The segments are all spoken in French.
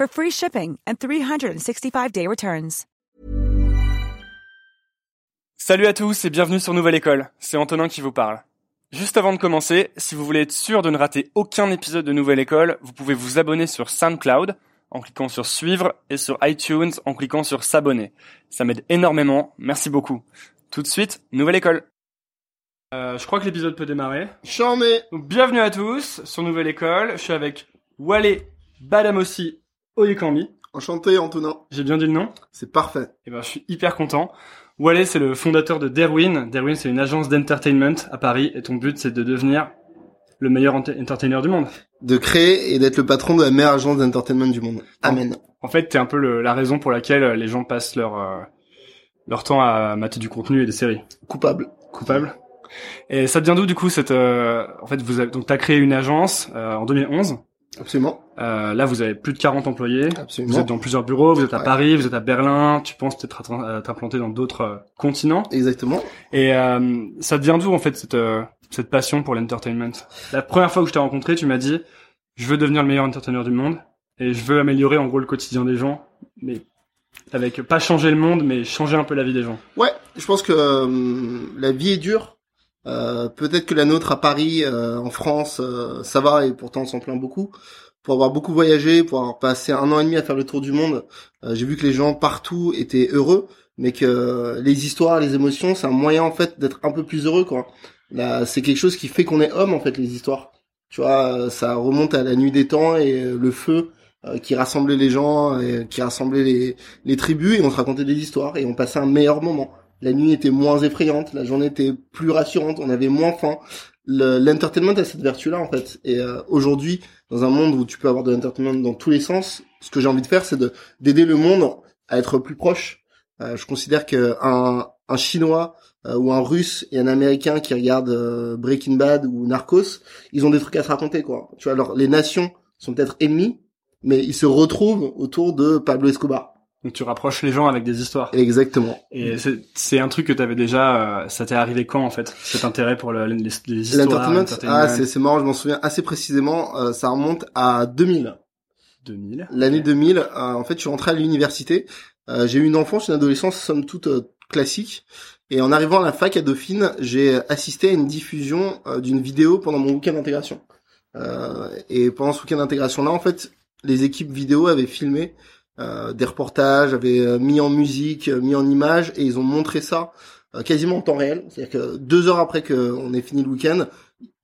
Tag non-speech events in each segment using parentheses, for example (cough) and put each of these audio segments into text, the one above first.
for free shipping and 365-day returns. Salut à tous et bienvenue sur Nouvelle École, c'est Antonin qui vous parle. Juste avant de commencer, si vous voulez être sûr de ne rater aucun épisode de Nouvelle École, vous pouvez vous abonner sur SoundCloud en cliquant sur suivre et sur iTunes en cliquant sur s'abonner. Ça m'aide énormément, merci beaucoup. Tout de suite, Nouvelle École. Euh, je crois que l'épisode peut démarrer. Charmé Donc bienvenue à tous sur Nouvelle École, je suis avec Wale Badamossi Oyekambi. Enchanté Antonin, J'ai bien dit le nom? C'est parfait. Eh ben, je suis hyper content. Wale, c'est le fondateur de Derwin. Derwin, c'est une agence d'entertainment à Paris et ton but, c'est de devenir le meilleur ente- entertainer du monde. De créer et d'être le patron de la meilleure agence d'entertainment du monde. Amen. En fait, t'es un peu le- la raison pour laquelle les gens passent leur, euh, leur temps à mater du contenu et des séries. Coupable. Coupable. Et ça vient d'où, du coup, cette, euh, en fait, vous avez, donc t'as créé une agence, euh, en 2011. Absolument. Euh, là, vous avez plus de 40 employés. Absolument. Vous êtes dans plusieurs bureaux, vous êtes à Ouais. Paris, vous êtes à Berlin, tu penses peut-être t'implanter dans d'autres euh, continents. Exactement. Et euh, ça te vient d'où en fait cette euh, cette passion pour l'entertainment? La première fois que je t'ai rencontré, tu m'as dit je veux devenir le meilleur entertainer du monde et je veux améliorer en gros le quotidien des gens, mais avec pas changer le monde, mais changer un peu la vie des gens. Ouais, je pense que euh, la vie est dure. Euh, Peut-être que la nôtre à Paris, euh, en France, euh, ça va et pourtant on s'en plaint beaucoup. Pour avoir beaucoup voyagé, pour avoir passé un an et demi à faire le tour du monde, j'ai vu que les gens partout étaient heureux, mais que les histoires, les émotions, c'est un moyen en fait d'être un peu plus heureux quoi. Là, c'est quelque chose qui fait qu'on est homme en fait les histoires. Tu vois, ça remonte à la nuit des temps et le feu qui rassemblait les gens, qui rassemblait les, les tribus et on se racontait des histoires et on passait un meilleur moment. La nuit était moins effrayante, la journée était plus rassurante, on avait moins faim. Le- L'entertainment a cette vertu-là en fait. Et euh, aujourd'hui, dans un monde où tu peux avoir de l'entertainment dans tous les sens, ce que j'ai envie de faire, c'est de d'aider le monde à être plus proche. Euh, je considère que un, Chinois euh, ou un Russe et un Américain qui regardent euh, Breaking Bad ou Narcos, ils ont des trucs à se raconter quoi. Tu vois, alors les nations sont peut-être ennemies, mais ils se retrouvent autour de Pablo Escobar. Donc tu rapproches les gens avec des histoires. Exactement. Et c'est un truc que t'avais déjà. euh, ça t'est arrivé quand en fait Cet intérêt pour le- les, les histoires. Ah c'est marrant, je m'en souviens assez précisément. euh, ça remonte à 2000. 2000. L'année 2000, euh, en fait, je suis rentré à l'université. Euh, j'ai eu une enfance, une adolescence, somme toute euh, classique. Et en arrivant à la fac à Dauphine, j'ai assisté à une diffusion euh, d'une vidéo pendant mon week-end d'intégration. Euh, et pendant ce week-end d'intégration-là, en fait, les équipes vidéo avaient filmé euh, des reportages, avaient euh, mis en musique, euh, mis en images, et ils ont montré ça quasiment en temps réel. C'est-à-dire que deux heures après qu'on ait fini le week-end,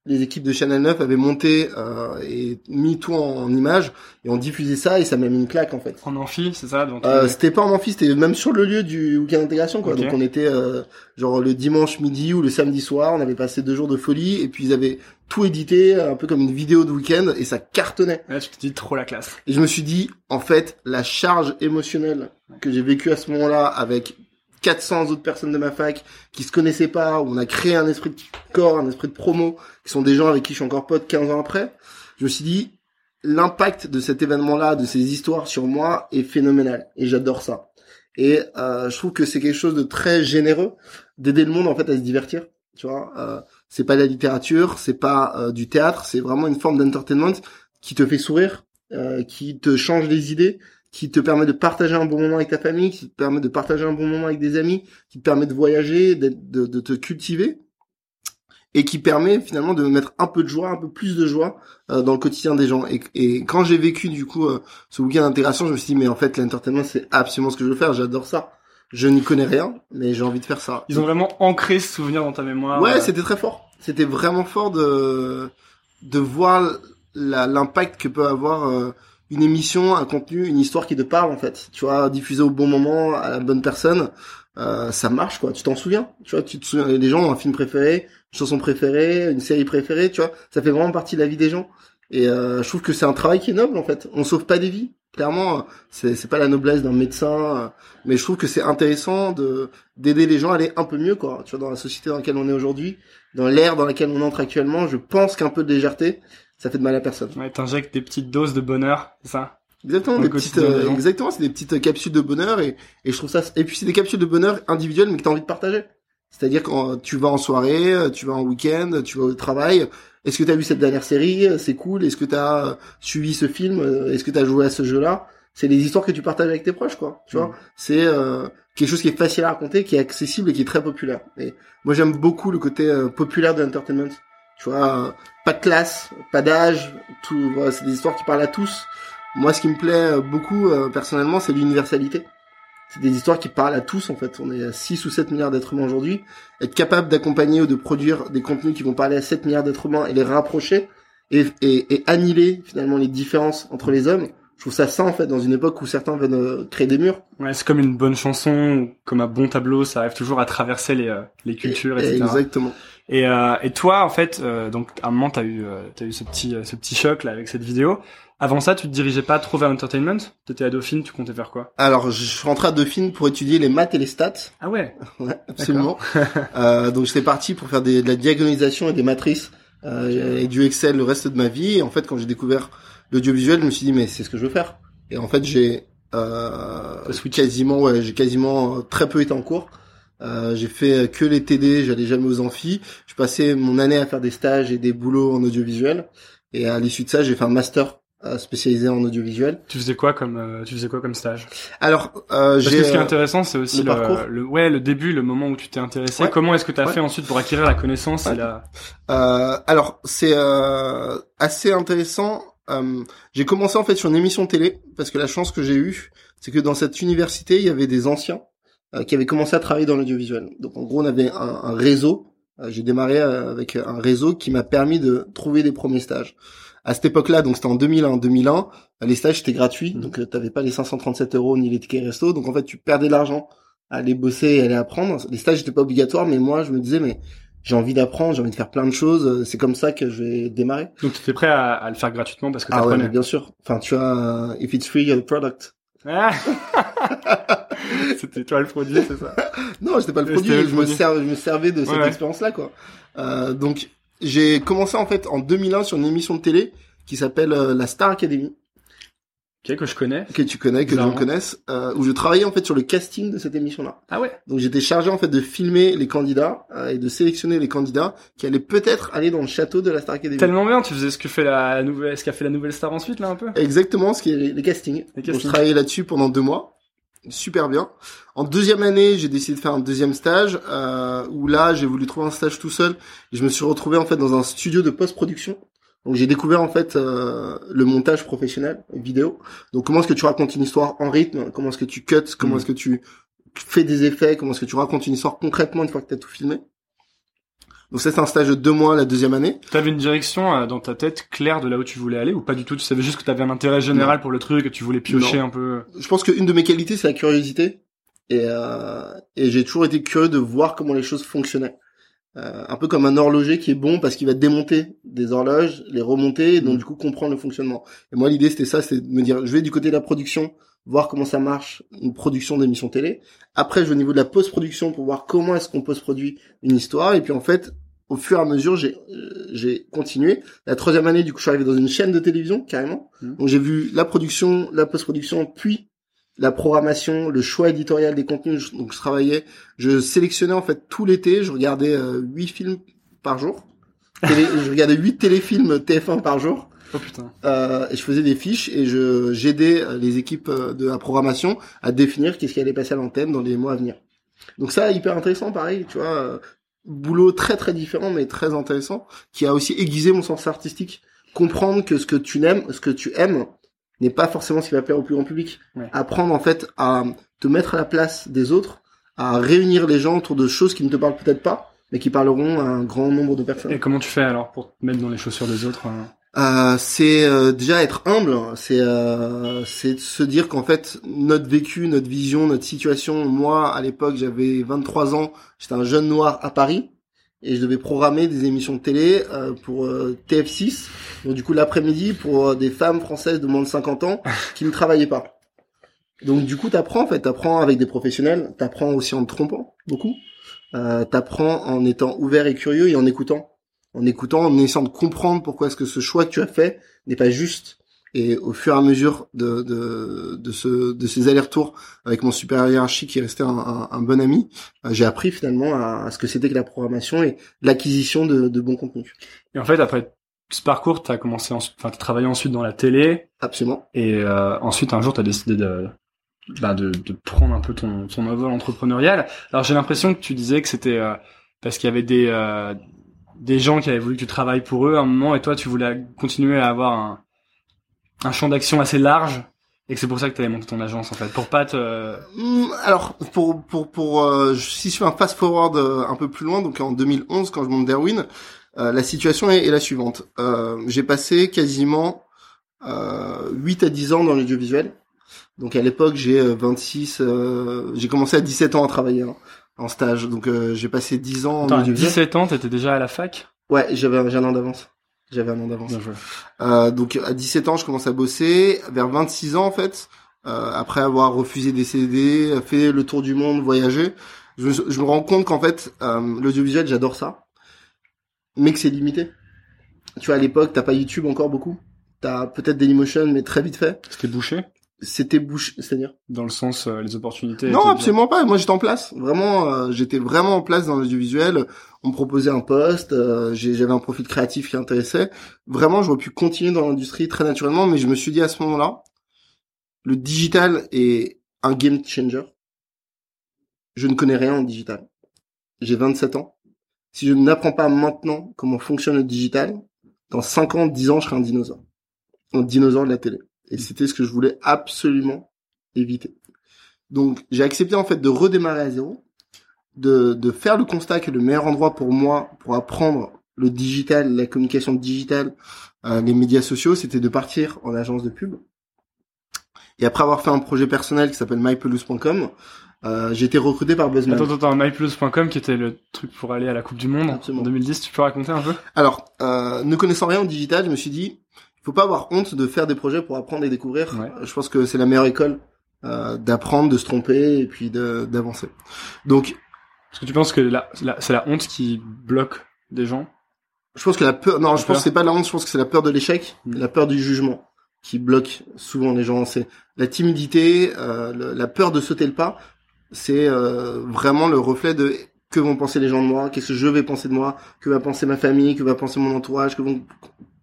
les équipes de Channel 9 avaient monté euh, et mis tout en, en images et ont diffusé ça et ça m'a mis une claque en fait. En amphi, c'est ça donc, Euh, c'était pas en amphi, c'était même sur le lieu du week-end d'intégration quoi. Donc on était euh, genre le dimanche midi ou le samedi soir, on avait passé deux jours de folie et puis ils avaient tout édité un peu comme une vidéo de week-end et ça cartonnait. Là, tu te dis trop la classe. Et je me suis dit en fait la charge émotionnelle que j'ai vécue à ce moment-là avec 400 autres personnes de ma fac qui se connaissaient pas, où on a créé un esprit de corps, un esprit de promo, qui sont des gens avec qui je suis encore pote 15 ans après. Je me suis dit, l'impact de cet événement-là, de ces histoires sur moi est phénoménal et j'adore ça. Et euh, je trouve que c'est quelque chose de très généreux d'aider le monde en fait à se divertir. Tu vois, euh, c'est pas de la littérature, c'est pas euh, du théâtre, c'est vraiment une forme d'entertainment qui te fait sourire, euh, qui te change les idées, qui te permet de partager un bon moment avec ta famille, qui te permet de partager un bon moment avec des amis, qui te permet de voyager, de, de te cultiver et qui permet finalement de mettre un peu de joie, un peu plus de joie euh, dans le quotidien des gens. Et, et quand j'ai vécu du coup euh, ce week-end d'intégration, je me suis dit mais en fait l'entertainment c'est absolument ce que je veux faire, j'adore ça. Je n'y connais rien, mais j'ai envie de faire ça. Ils ont vraiment ancré ce souvenir dans ta mémoire. Ouais, euh. c'était très fort. C'était vraiment fort de de voir l'impact que peut avoir une émission, un contenu, une histoire qui te parle en fait. Tu vois, diffusé au bon moment à la bonne personne, ça marche quoi. Tu t'en souviens? Tu vois, tu te souviens. Les gens ont un film préféré, chanson préférée, une série préférée, tu vois. Ça fait vraiment partie de la vie des gens. Et euh, je trouve que c'est un travail qui est noble en fait. On sauve pas des vies. Clairement, c'est c'est pas la noblesse d'un médecin, euh, mais je trouve que c'est intéressant de d'aider les gens à aller un peu mieux quoi. Tu vois, dans la société dans laquelle on est aujourd'hui, dans l'ère dans laquelle on entre actuellement, je pense qu'un peu de légèreté, ça fait de mal à personne. Ouais, t'injectes des petites doses de bonheur, c'est ça? Exactement, des petites, euh, exactement, c'est des petites capsules de bonheur et, et je trouve ça, et puis c'est des capsules de bonheur individuelles mais que t'as envie de partager. C'est-à-dire quand tu vas en soirée, tu vas en week-end, tu vas au travail. Est-ce que tu as vu cette dernière série C'est cool. Est-ce que tu as suivi ce film Est-ce que tu as joué à ce jeu-là? C'est les histoires que tu partages avec tes proches, quoi. Tu vois? Mm. C'est euh, quelque chose qui est facile à raconter, qui est accessible et qui est très populaire. Et moi, j'aime beaucoup le côté euh, populaire de l'entertainment. Tu vois, euh, pas de classe, pas d'âge, tout. Voilà, c'est des histoires qui parlent à tous. Moi, ce qui me plaît beaucoup personnellement, c'est l'universalité c'est des histoires qui parlent à tous en fait. On est à 6 ou 7 milliards d'êtres humains aujourd'hui. Être capable d'accompagner ou de produire des contenus qui vont parler à 7 milliards d'êtres humains et les rapprocher et, et, et, annihiler finalement les différences entre les hommes. Je trouve ça sain en fait dans une époque où certains veulent euh, créer des murs. Ouais, c'est comme une bonne chanson, comme un bon tableau, ça arrive toujours à traverser les, euh, les cultures, etc. Exactement. Et, euh, et toi, en fait, euh, donc à un moment, t'as eu, t'as eu ce petit, ce petit choc là avec cette vidéo. Avant ça, tu te dirigeais pas trop vers l'entertainment? T'étais à Dauphine, tu comptais faire quoi? Alors, je suis rentré à Dauphine pour étudier les maths et les stats. Ah ouais? (laughs) Ouais, absolument. (laughs) euh, donc j'étais parti pour faire des, de la diagonalisation et des matrices euh, et du Excel le reste de ma vie. Et en fait, quand j'ai découvert l'audiovisuel, je me suis dit mais c'est ce que je veux faire. Et en fait, j'ai euh, quasiment, ouais, j'ai quasiment très peu été en cours. Euh, j'ai fait que les TD, j'allais jamais aux amphis. Je passais mon année à faire des stages et des boulots en audiovisuel. Et à l'issue de ça, j'ai fait un master euh, spécialisé en audiovisuel. Tu faisais quoi comme euh, tu faisais quoi comme stage? Alors, euh, j'ai. ce qui est intéressant, c'est aussi le, le, ouais le début, le moment où tu t'es intéressé. Comment est-ce que tu as fait ensuite pour acquérir la connaissance et la. alors, c'est assez intéressant. j'ai commencé en fait sur une émission télé parce que la chance que j'ai eue, c'est que dans cette université, il y avait des anciens qui avaient commencé à travailler dans l'audiovisuel. Donc en gros, on avait un, un réseau. j'ai démarré avec un réseau qui m'a permis de trouver des premiers stages à cette époque-là, donc c'était en 2001, 2001, les stages étaient gratuits, mmh. donc euh, t'avais pas les 537 euros ni les tickets resto, donc en fait tu perdais de l'argent à aller bosser et aller apprendre. Les stages n'étaient pas obligatoires, mais moi je me disais mais j'ai envie d'apprendre, j'ai envie de faire plein de choses, euh, c'est comme ça que je vais démarrer. Donc tu étais prêt à, à, le faire gratuitement parce que ah ouais, bien sûr. Enfin tu vois, if it's free, you're the product. Ah (laughs) c'était toi le produit, c'est ça Non, j'étais pas le produit. je, Me servais, je me servais de cette expérience-là, quoi. Euh, donc, j'ai commencé en fait en 2001 sur une émission de télé qui s'appelle euh, la Star Academy. Okay, que je connais. Que tu connais, que les gens connaissent, euh, où je travaillais en fait sur le casting de cette émission-là. Ah ouais. Donc j'étais chargé en fait de filmer les candidats euh, et de sélectionner les candidats qui allaient peut-être aller dans le château de la Star Academy. Tellement bien, tu faisais ce que fait la nouvelle, ce qu'a fait la nouvelle star ensuite là un peu? Exactement, ce qui est les castings. Les castings. Donc, je travaillais là-dessus pendant deux mois super bien. En deuxième année, j'ai décidé de faire un deuxième stage euh, où là, j'ai voulu trouver un stage tout seul et je me suis retrouvé en fait dans un studio de post-production. Donc j'ai découvert en fait euh, le montage professionnel vidéo. Donc comment est-ce que tu racontes une histoire en rythme? Comment est-ce que tu cuts? Comment mm. est-ce que tu fais des effets? Comment est-ce que tu racontes une histoire concrètement une fois que tu as tout filmé? Donc ça c'est un stage de deux mois la deuxième année. T'avais une direction euh, dans ta tête claire de là où tu voulais aller ou pas du tout? Tu savais juste que t'avais un intérêt général pour le truc, que tu voulais piocher un peu? Je pense qu'une de mes qualités c'est la curiosité et, euh, et j'ai toujours été curieux de voir comment les choses fonctionnaient. Euh, un peu comme un horloger qui est bon parce qu'il va démonter des horloges, les remonter et donc mm. du coup comprendre le fonctionnement. Et moi l'idée c'était ça, c'est de me dire je vais du côté de la production, voir comment ça marche une production d'émission télé. Après, je vais au niveau de la post-production pour voir comment est-ce qu'on post-produit une histoire. Et puis en fait, au fur et à mesure, j'ai euh, j'ai continué. La troisième année, du coup, je suis arrivé dans une chaîne de télévision carrément. Mhm. Donc j'ai vu la production, la post-production, puis la programmation, le choix éditorial des contenus. Donc je travaillais, je sélectionnais en fait tout l'été. Je regardais euh, huit films par jour. Télé- (laughs) je regardais huit téléfilms TF1 par jour. Oh putain. Euh, et je faisais des fiches et je j'aidais euh, les équipes euh, de la programmation à définir qu'est-ce qui allait passer à l'antenne dans les mois à venir. Donc ça hyper intéressant pareil, tu vois, euh, boulot très très différent mais très intéressant qui a aussi aiguisé mon sens artistique, comprendre que ce que tu n'aimes, ce que tu aimes n'est pas forcément ce qui va plaire au plus grand public. Ouais. Apprendre en fait à te mettre à la place des autres, à réunir les gens autour de choses qui ne te parlent peut-être pas mais qui parleront à un grand nombre de personnes. Et comment tu fais alors pour te mettre dans les chaussures des autres euh Euh, c'est euh, déjà être humble, c'est euh, c'est se dire qu'en fait notre vécu, notre vision, notre situation. Moi, à l'époque, j'avais 23 ans, j'étais un jeune noir à Paris et je devais programmer des émissions de télé euh, pour euh, TF6. Donc du coup l'après-midi pour euh, des femmes françaises de moins de 50 ans (laughs) qui ne travaillaient pas. Donc du coup t'apprends en fait, t'apprends avec des professionnels, t'apprends aussi en te trompant beaucoup, euh, t'apprends en étant ouvert et curieux et en écoutant en écoutant, en essayant de comprendre pourquoi est-ce que ce choix que tu as fait n'est pas juste. Et au fur et à mesure de, de, de, ce, de ces allers-retours avec mon supérieur hiérarchique qui est resté un, un, un bon ami, euh, j'ai appris finalement à, à ce que c'était que la programmation et l'acquisition de, de bons contenus. Et en fait, après ce parcours, t'as commencé, en... enfin, t'as travaillé ensuite dans la télé, Absolument. et euh, ensuite un jour, t'as décidé de, bah, de, de prendre un peu ton, ton envol entrepreneurial. Alors j'ai l'impression que tu disais que c'était euh, parce qu'il y avait des, euh, des gens qui avaient voulu que tu travailles pour eux à un moment, et toi, tu voulais continuer à avoir un, un champ d'action assez large, et que c'est pour ça que t'avais monté ton agence, en fait, pour pas te... Hum, Alors, pour pour pour euh, si je fais un fast forward euh, un peu plus loin, donc en 2011 quand je monte Derwin, euh, la situation est, est la suivante. Euh, j'ai passé quasiment euh, 8 à 10 ans dans l'audiovisuel. Donc à l'époque, j'ai euh, 26 euh, j'ai commencé à 17 ans à travailler hein, en stage. Donc euh, j'ai passé 10 ans en Attends, audiovisuel. 17 ans, t'étais déjà à la fac? Ouais, j'avais un an d'avance. J'avais un an d'avance. Euh, donc à 17 ans, je commence à bosser. Vers 26 ans, en fait, euh, après avoir refusé des CD, fait le tour du monde, voyagé, je, je me rends compte qu'en fait, euh, l'audiovisuel, j'adore ça, mais que c'est limité. Tu vois, à l'époque, t'as pas YouTube encore beaucoup. T'as peut-être Dailymotion, mais très vite fait. C'était bouché? C'était bouche, c'est-à-dire? Dans le sens euh, les opportunités. non, absolument pas. Moi, j'étais en place. Vraiment, euh, j'étais vraiment en place dans l'audiovisuel. On me proposait un poste. euh, J'avais un profil créatif qui intéressait. Vraiment, j'aurais pu continuer dans l'industrie très naturellement, mais je me suis dit à ce moment-là, le digital est un game changer. Je ne connais rien en digital. J'ai 27 ans. Si je n'apprends pas maintenant comment fonctionne le digital, dans 5 ans, 10 ans, je serai un dinosaure. Un dinosaure de la télé. Et c'était ce que je voulais absolument éviter. Donc j'ai accepté en fait de redémarrer à zéro, de, de faire le constat que le meilleur endroit pour moi pour apprendre le digital, la communication digitale, euh, les médias sociaux, c'était de partir en agence de pub. Et après avoir fait un projet personnel qui s'appelle mypelouse.com, euh, j'ai été recruté par Buzzman. Attends, attends, myplus.com qui était le truc pour aller à la Coupe du Monde Absolument. en 2010, tu peux raconter un peu? Alors, euh, ne connaissant rien au digital, je me suis dit, faut pas avoir honte de faire des projets pour apprendre et découvrir. Ouais. Je pense que c'est la meilleure école euh, d'apprendre, de se tromper et puis de- d'avancer. Donc, Est-ce que tu penses que la- la- c'est la honte qui bloque des gens? Je pense que la peur, non, La je pense que c'est pas la honte, je pense que c'est la peur de l'échec, Mm. la peur du jugement qui bloque souvent les gens. C'est la timidité, euh, le- la peur de sauter le pas. C'est euh, vraiment le reflet de que vont penser les gens de moi, qu'est-ce que je vais penser de moi, que va penser ma famille, que va penser mon entourage, que vont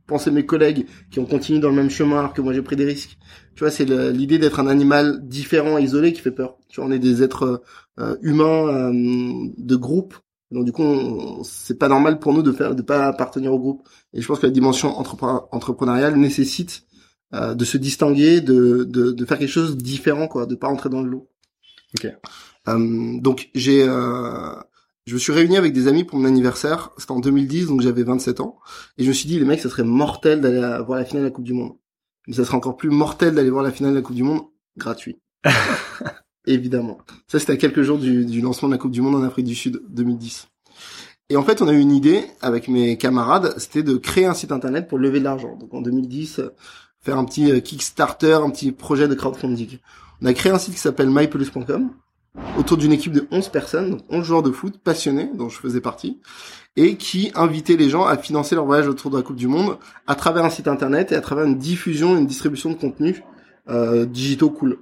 penser mes collègues qui ont continué dans le même chemin alors que moi j'ai pris des risques. Tu vois, c'est l'idée d'être un animal différent, isolé qui fait peur. Tu vois, on est des êtres euh, humains euh, de groupe. Donc du coup, c'est pas normal pour nous de faire de pas appartenir au groupe. Et je pense que la dimension entrepre- entrepreneuriale nécessite euh, de se distinguer, de, de, de faire quelque chose de différent, quoi, de pas rentrer dans le lot. Ok. Donc j'ai, euh, je me suis réuni avec des amis pour mon anniversaire. C'était en 2010, donc j'avais 27 ans. Et je me suis dit, les mecs, ça serait mortel d'aller voir la finale de la Coupe du Monde. Mais ça serait encore plus mortel d'aller voir la finale de la Coupe du Monde gratuit. (laughs) Évidemment. Ça, c'était à quelques jours du, du lancement de la Coupe du Monde en Afrique du Sud 2010. Et en fait, on a eu une idée avec mes camarades, c'était de créer un site internet pour lever de l'argent. Donc en 2010, euh, faire un petit euh, Kickstarter, un petit projet de crowdfunding. On a créé un site qui s'appelle mypelouse.com autour d'une équipe de 11 personnes, donc 11 joueurs de foot passionnés, dont je faisais partie, et qui invitait les gens à financer leur voyage autour de la Coupe du Monde à travers un site internet et à travers une diffusion, une distribution de contenu euh, digitaux cool.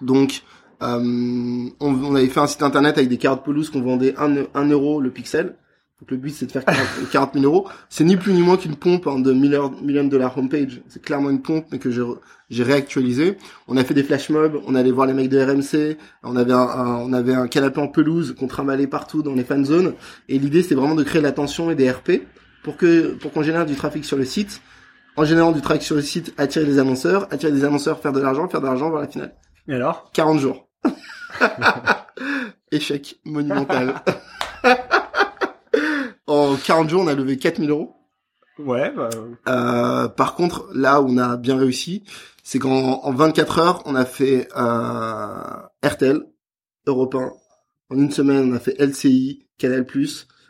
Donc, euh, on, avait fait un site internet avec des cartes pelouse qu'on vendait 1, euro le pixel. Donc le but c'est de faire 40, 40 000 euros. C'est ni plus ni moins qu'une pompe hein, de millions de dollars homepage. C'est clairement une pompe mais que j'ai réactualisé. On a fait des flash mobs, on allait voir les mecs de RMC, on avait un, on avait un canapé en pelouse qu'on trimbalait partout dans les fan zones. Et l'idée c'était vraiment de créer l'attention et des RP pour que pour qu'on génère du trafic sur le site. En générant du trafic sur le site, attirer des annonceurs, attirer des annonceurs, faire de l'argent, faire de l'argent, voir la finale. Et alors? 40 jours. (laughs) Échec monumental. (laughs) en 40 jours, on a levé 4000 euros. Ouais. Bah... Euh, par contre, là où on a bien réussi, c'est qu'en en 24 heures, on a fait euh, RTL, Europe 1. En une semaine, on a fait LCI, Canal+.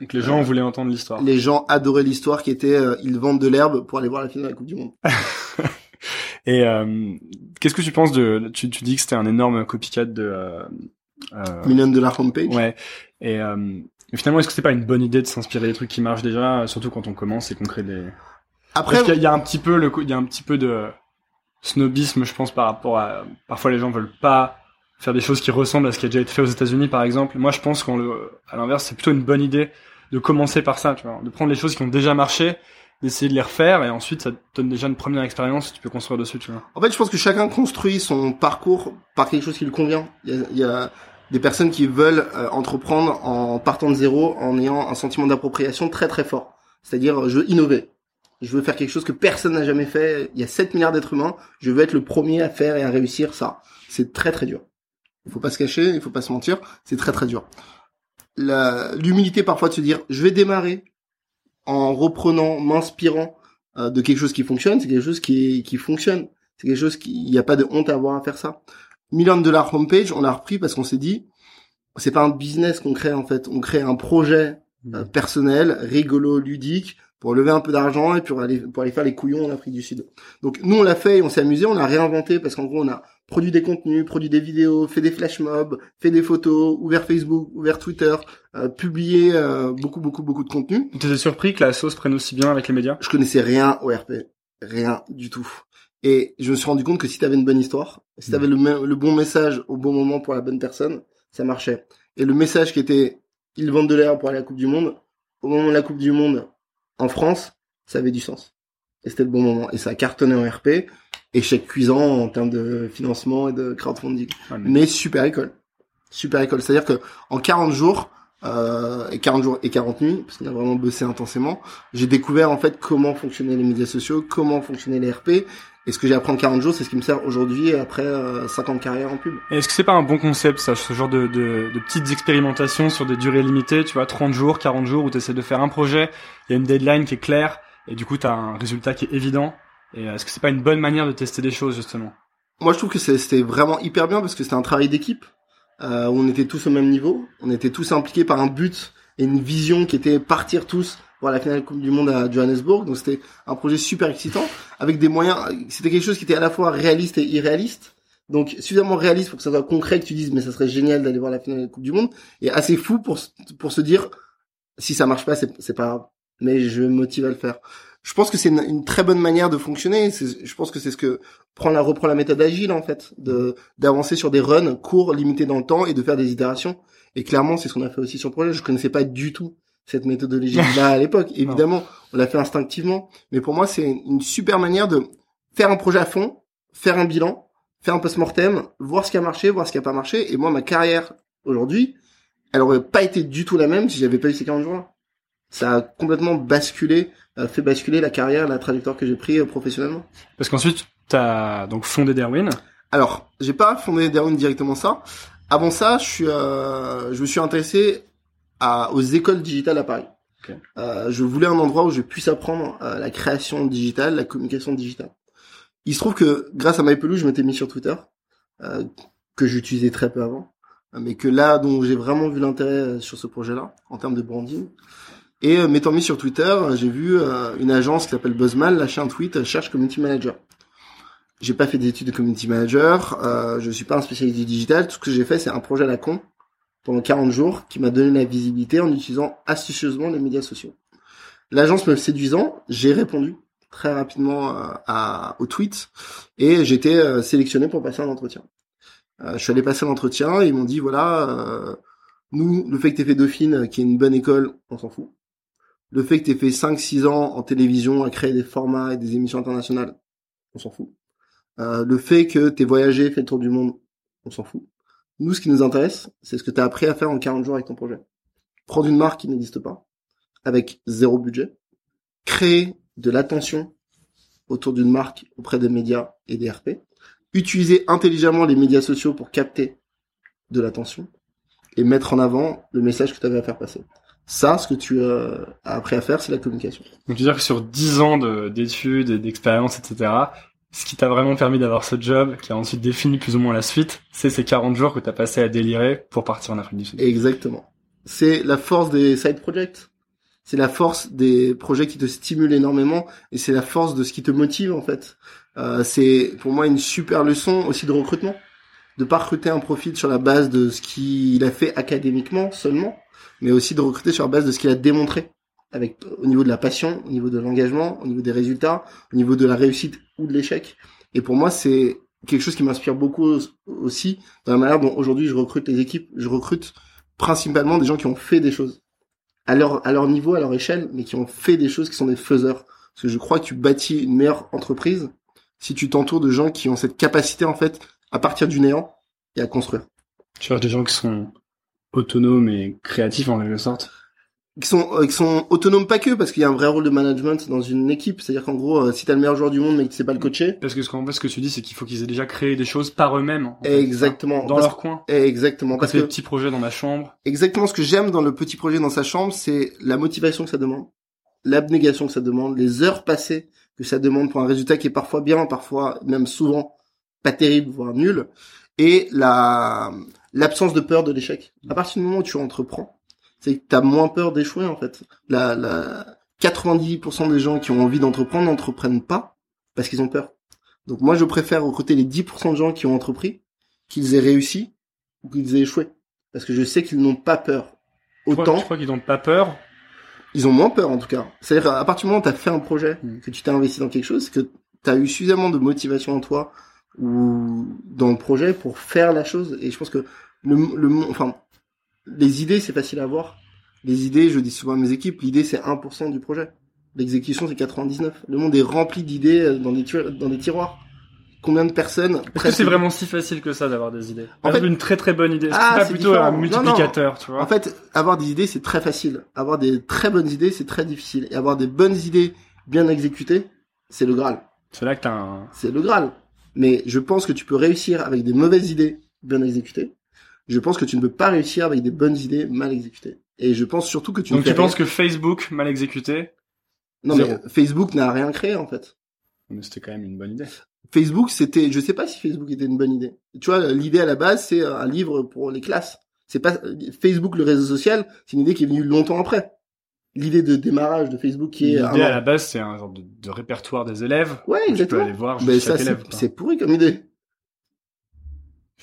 Et que les gens euh, voulaient entendre l'histoire. Les gens adoraient l'histoire qui était euh, ils vendent de l'herbe pour aller voir la finale de la Coupe du Monde. (laughs) Et euh, qu'est-ce que tu penses de tu, tu dis que c'était un énorme copycat de euh, euh, million de la homepage. Ouais. Et euh, finalement, est-ce que c'est pas une bonne idée de s'inspirer des trucs qui marchent déjà, surtout quand on commence et qu'on crée des. Après, Parce qu'il y, a un petit peu le, il y a un petit peu de snobisme, je pense, par rapport à. Parfois, les gens veulent pas faire des choses qui ressemblent à ce qui a déjà été fait aux États-Unis, par exemple. Moi, je pense qu'à l'inverse, c'est plutôt une bonne idée de commencer par ça, tu vois, de prendre les choses qui ont déjà marché d'essayer de les refaire et ensuite ça te donne déjà une première expérience tu peux construire dessus tu vois en fait je pense que chacun construit son parcours par quelque chose qui lui convient il y a, il y a des personnes qui veulent euh, entreprendre en partant de zéro en ayant un sentiment d'appropriation très très fort. C'est-à-dire je veux innover. Je veux faire quelque chose que personne n'a jamais fait. Il y a 7 milliards d'êtres humains. Je veux être le premier à faire et à réussir ça. C'est très très dur. Il faut pas se cacher il faut pas se mentir. C'est très très dur. L'humilité parfois de se dire je vais démarrer en reprenant, m'inspirant euh, de quelque chose qui fonctionne, c'est quelque chose qui, qui fonctionne. C'est quelque chose qui, il n'y a pas de honte à avoir à faire ça. Million de dollars homepage, on l'a repris parce qu'on s'est dit, c'est pas un business qu'on crée en fait, on crée un projet euh, mmh. personnel, rigolo, ludique, pour lever un peu d'argent et pour aller pour aller faire les couillons en Afrique du Sud. Donc nous on l'a fait et on s'est amusé, on l'a réinventé parce qu'en gros on a produit des contenus, produit des vidéos, fait des flash mobs, fait des photos, ouvert Facebook, ouvert Twitter, euh, publié euh, beaucoup beaucoup beaucoup de contenu. Tu étais surpris que la sauce prenne aussi bien avec les médias? Je connaissais rien au RP, rien du tout. Et je me suis rendu compte que si tu avais une bonne histoire, si tu avais le, le bon message au bon moment pour la bonne personne, ça marchait. Et le message qui était ils vendent de l'air pour aller à la Coupe du Monde, au moment de la Coupe du Monde en France, ça avait du sens. Et c'était le bon moment. Et ça a cartonné en RP échec cuisant en termes de financement et de crowdfunding. mais... super école. Super école. C'est-à-dire que en 40 jours, euh, et 40 jours et 40 nuits, parce qu'on a vraiment bossé intensément, j'ai découvert en fait comment fonctionnaient les médias sociaux, comment fonctionnaient les RP, et ce que j'ai appris en 40 jours, c'est ce qui me sert aujourd'hui après euh, 5 ans de carrière en pub. Est-ce que c'est pas un bon concept, ça, ce genre de, de, de, petites expérimentations sur des durées limitées, tu vois, 30 jours, 40 jours, où tu essaies de faire un projet, il y a une deadline qui est claire, et du coup tu as un résultat qui est évident, et est-ce que c'est pas une bonne manière de tester des choses justement? Moi, je trouve que c'était vraiment hyper bien parce que c'était un travail d'équipe. Euh, où on était tous au même niveau, on était tous impliqués par un but et une vision qui était partir tous voir la finale Coupe du Monde à Johannesburg. Donc c'était un projet super excitant avec des moyens. C'était quelque chose qui était à la fois réaliste et irréaliste. Donc suffisamment réaliste pour que ça soit concret que tu dises mais ça serait génial d'aller voir la finale de la Coupe du Monde et assez fou pour pour se dire si ça marche pas c'est pas grave mais je me motive à le faire je pense que c'est une, très bonne manière de fonctionner. Je pense que c'est ce que prend la reprend la méthode agile en fait, de d'avancer sur des runs courts, limités dans le temps et de faire des itérations. Et clairement, c'est ce qu'on a fait aussi sur le projet. Je connaissais pas du tout cette méthodologie-là (laughs) à l'époque. Évidemment, on l'a fait instinctivement, mais pour moi, c'est une super manière de faire un projet à fond, faire un bilan, faire un post-mortem, voir ce qui a marché, voir ce qui a pas marché. Et moi, ma carrière aujourd'hui, elle aurait pas été du tout la même si j'avais pas eu ces 40 jours-là. Ça a complètement basculé fait basculer la carrière, la trajectoire que j'ai pris euh, professionnellement. Parce qu'ensuite, tu as donc fondé Derwin. Alors, j'ai pas fondé Derwin directement ça. Avant ça, je suis, euh, je me suis intéressé à, aux écoles digitales à Paris. Euh, je voulais un endroit où je puisse apprendre euh, la création digitale, la communication digitale. Il se trouve que grâce à MyPelou, je m'étais mis sur Twitter, euh, que j'utilisais très peu avant, mais que là, dont j'ai vraiment vu l'intérêt sur ce projet-là, en termes de branding. Et euh, m'étant mis sur Twitter, j'ai vu euh, une agence qui s'appelle Buzzman lâcher un tweet euh, cherche community manager. J'ai pas fait d'études de community manager. Euh, je suis pas un spécialiste du digital. Tout ce que j'ai fait, c'est un projet à la con pendant 40 jours qui m'a donné la visibilité en utilisant astucieusement les médias sociaux. L'agence me séduisant, j'ai répondu très rapidement euh, à, au tweet et j'étais euh, sélectionné pour passer un entretien. Euh, je suis allé passer l'entretien et ils m'ont dit voilà, nous, le fait que tu fait Dauphine, qui est une bonne école, on s'en fout. Le fait que tu fait 5-6 ans en télévision à créer des formats et des émissions internationales, on s'en fout. le fait que tu voyagé, fait le tour du monde, on s'en fout. Nous, ce qui nous intéresse, c'est ce que tu as appris à faire en 40 jours avec ton projet. Prendre une marque qui n'existe pas, avec zéro budget, créer de l'attention autour d'une marque auprès des médias et des RP, utiliser intelligemment les médias sociaux pour capter de l'attention et mettre en avant le message que tu avais à faire passer. Ça, ce que tu as appris à faire, c'est la communication. Donc, tu veux dire que sur 10 ans d'études et d'expérience, etc., ce qui t'a vraiment permis d'avoir ce job, qui a ensuite défini plus ou moins la suite, c'est ces 40 jours que tu as passé à délirer pour partir en Afrique du Sud. Exactement. C'est la force des side projects c'est la force des projets qui te stimulent énormément et c'est la force de ce qui te motive en fait. Euh, c'est pour moi une super leçon aussi de recrutement, de pas recruter un profil sur la base de ce qu'il a fait académiquement seulement, mais aussi de recruter sur la base de ce qu'il a démontré avec au niveau de la passion, au niveau de l'engagement, au niveau des résultats, au niveau de la réussite de l'échec. Et pour moi, c'est quelque chose qui m'inspire beaucoup aussi dans la manière dont aujourd'hui je recrute les équipes. Je recrute principalement des gens qui ont fait des choses à leur, à leur niveau, à leur échelle, mais qui ont fait des choses qui sont des faiseurs. Parce que je crois que tu bâtis une meilleure entreprise si tu t'entoures de gens qui ont cette capacité, en fait, à partir du néant et à construire. Tu cherches des gens qui sont autonomes et créatifs en quelque sorte qui sont euh, qui sont autonomes pas que parce qu'il y a un vrai rôle de management dans une équipe. C'est à dire qu'en gros euh, si t'as le meilleur joueur du monde mais que tu sais pas le coacher parce que ce qu'en fait ce que tu dis c'est qu'il faut qu'ils aient déjà créé des choses par eux-mêmes exactement. dans leur coin. Exactement. Parce que le petit projet dans ma chambre. Exactement. Ce que j'aime dans le petit projet dans sa chambre c'est la motivation que ça demande l'abnégation que ça demande les heures passées que ça demande pour un résultat qui est parfois bien parfois même souvent pas terrible voire nul et la l'absence de peur de l'échec. À partir du moment où tu entreprends c'est que t'as moins peur d'échouer en fait. La, la 90% des gens qui ont envie d'entreprendre n'entreprennent pas parce qu'ils ont peur. Donc moi je préfère recruter les 10% de gens qui ont entrepris, qu'ils aient réussi ou qu'ils aient échoué, parce que je sais qu'ils n'ont pas peur. Autant. Je crois, qu'ils n'ont pas peur? Ils ont moins peur en tout cas. C'est-à-dire à partir du moment où t'as fait un projet, hmm. que tu t'es investi dans quelque chose, que t'as eu suffisamment de motivation en toi ou dans le projet pour faire la chose. Et je pense que le, le enfin les idées, c'est facile à avoir. Les idées, je dis souvent à mes équipes, l'idée c'est 1% du projet. L'exécution c'est 99. Le monde est rempli d'idées euh, dans des, dans des tiroirs. Combien de personnes Est-ce que c'est vraiment si facile que ça d'avoir des idées? En fait, une très très bonne idée. Ah, c'est plutôt un multiplicateur, tu vois? En fait, avoir des idées c'est très facile. Avoir des très bonnes idées c'est très difficile. Et avoir des bonnes idées bien exécutées, c'est le Graal. C'est là que t'as un. C'est le Graal. Mais je pense que tu peux réussir avec des mauvaises idées bien exécutées je pense que tu ne peux pas réussir avec des bonnes idées mal exécutées. Et je pense surtout que tu. Donc tu penses que Facebook mal exécuté Non mais Facebook n'a rien créé en fait. Mais c'était quand même une bonne idée. Facebook, c'était, je sais pas si Facebook était une bonne idée. Tu vois, l'idée à la base, c'est un livre pour les classes. C'est pas Facebook, le réseau social, c'est une idée qui est venue longtemps après. L'idée de démarrage de Facebook qui est. L'idée à la base, c'est un genre de, répertoire des élèves. Ouais, exactement. Tu peux aller voir mais ça, c'est pourri comme idée.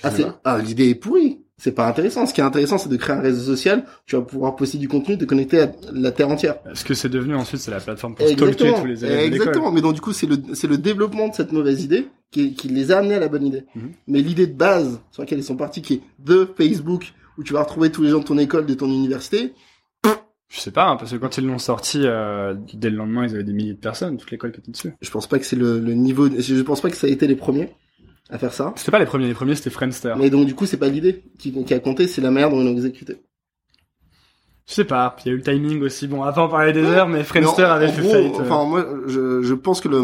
Ah, ah l'idée est pourrie c'est pas intéressant. Ce qui est intéressant, c'est de créer un réseau social. Tu vas pouvoir poster du contenu, te connecter à la terre entière. Ce que c'est devenu ensuite, c'est la plateforme pour stalker tous les élèves Exactement. Mais donc du coup, c'est le c'est le développement de cette mauvaise idée qui, qui les a amenés à la bonne idée. Mhm. Mais l'idée de base sur laquelle ils sont partis, qui est de Facebook, où tu vas retrouver tous les gens de ton école, de ton université. Je sais pas, hein, parce que quand ils l'ont sorti, euh, dès le lendemain, ils avaient des milliers de personnes, toute l'école qui était dessus. Je pense pas que c'est le, le niveau. Je pense pas que ça a été les premiers à faire ça. C'était pas les premiers, les premiers c'était Friendster. Mais donc du coup c'est pas l'idée qui, qui a compté, c'est la manière dont ils l'ont exécuté. Je sais pas, il y a eu le timing aussi. Bon, avant on parlait des heures, mais Friendster avait fait faillite. Enfin moi je, je pense que le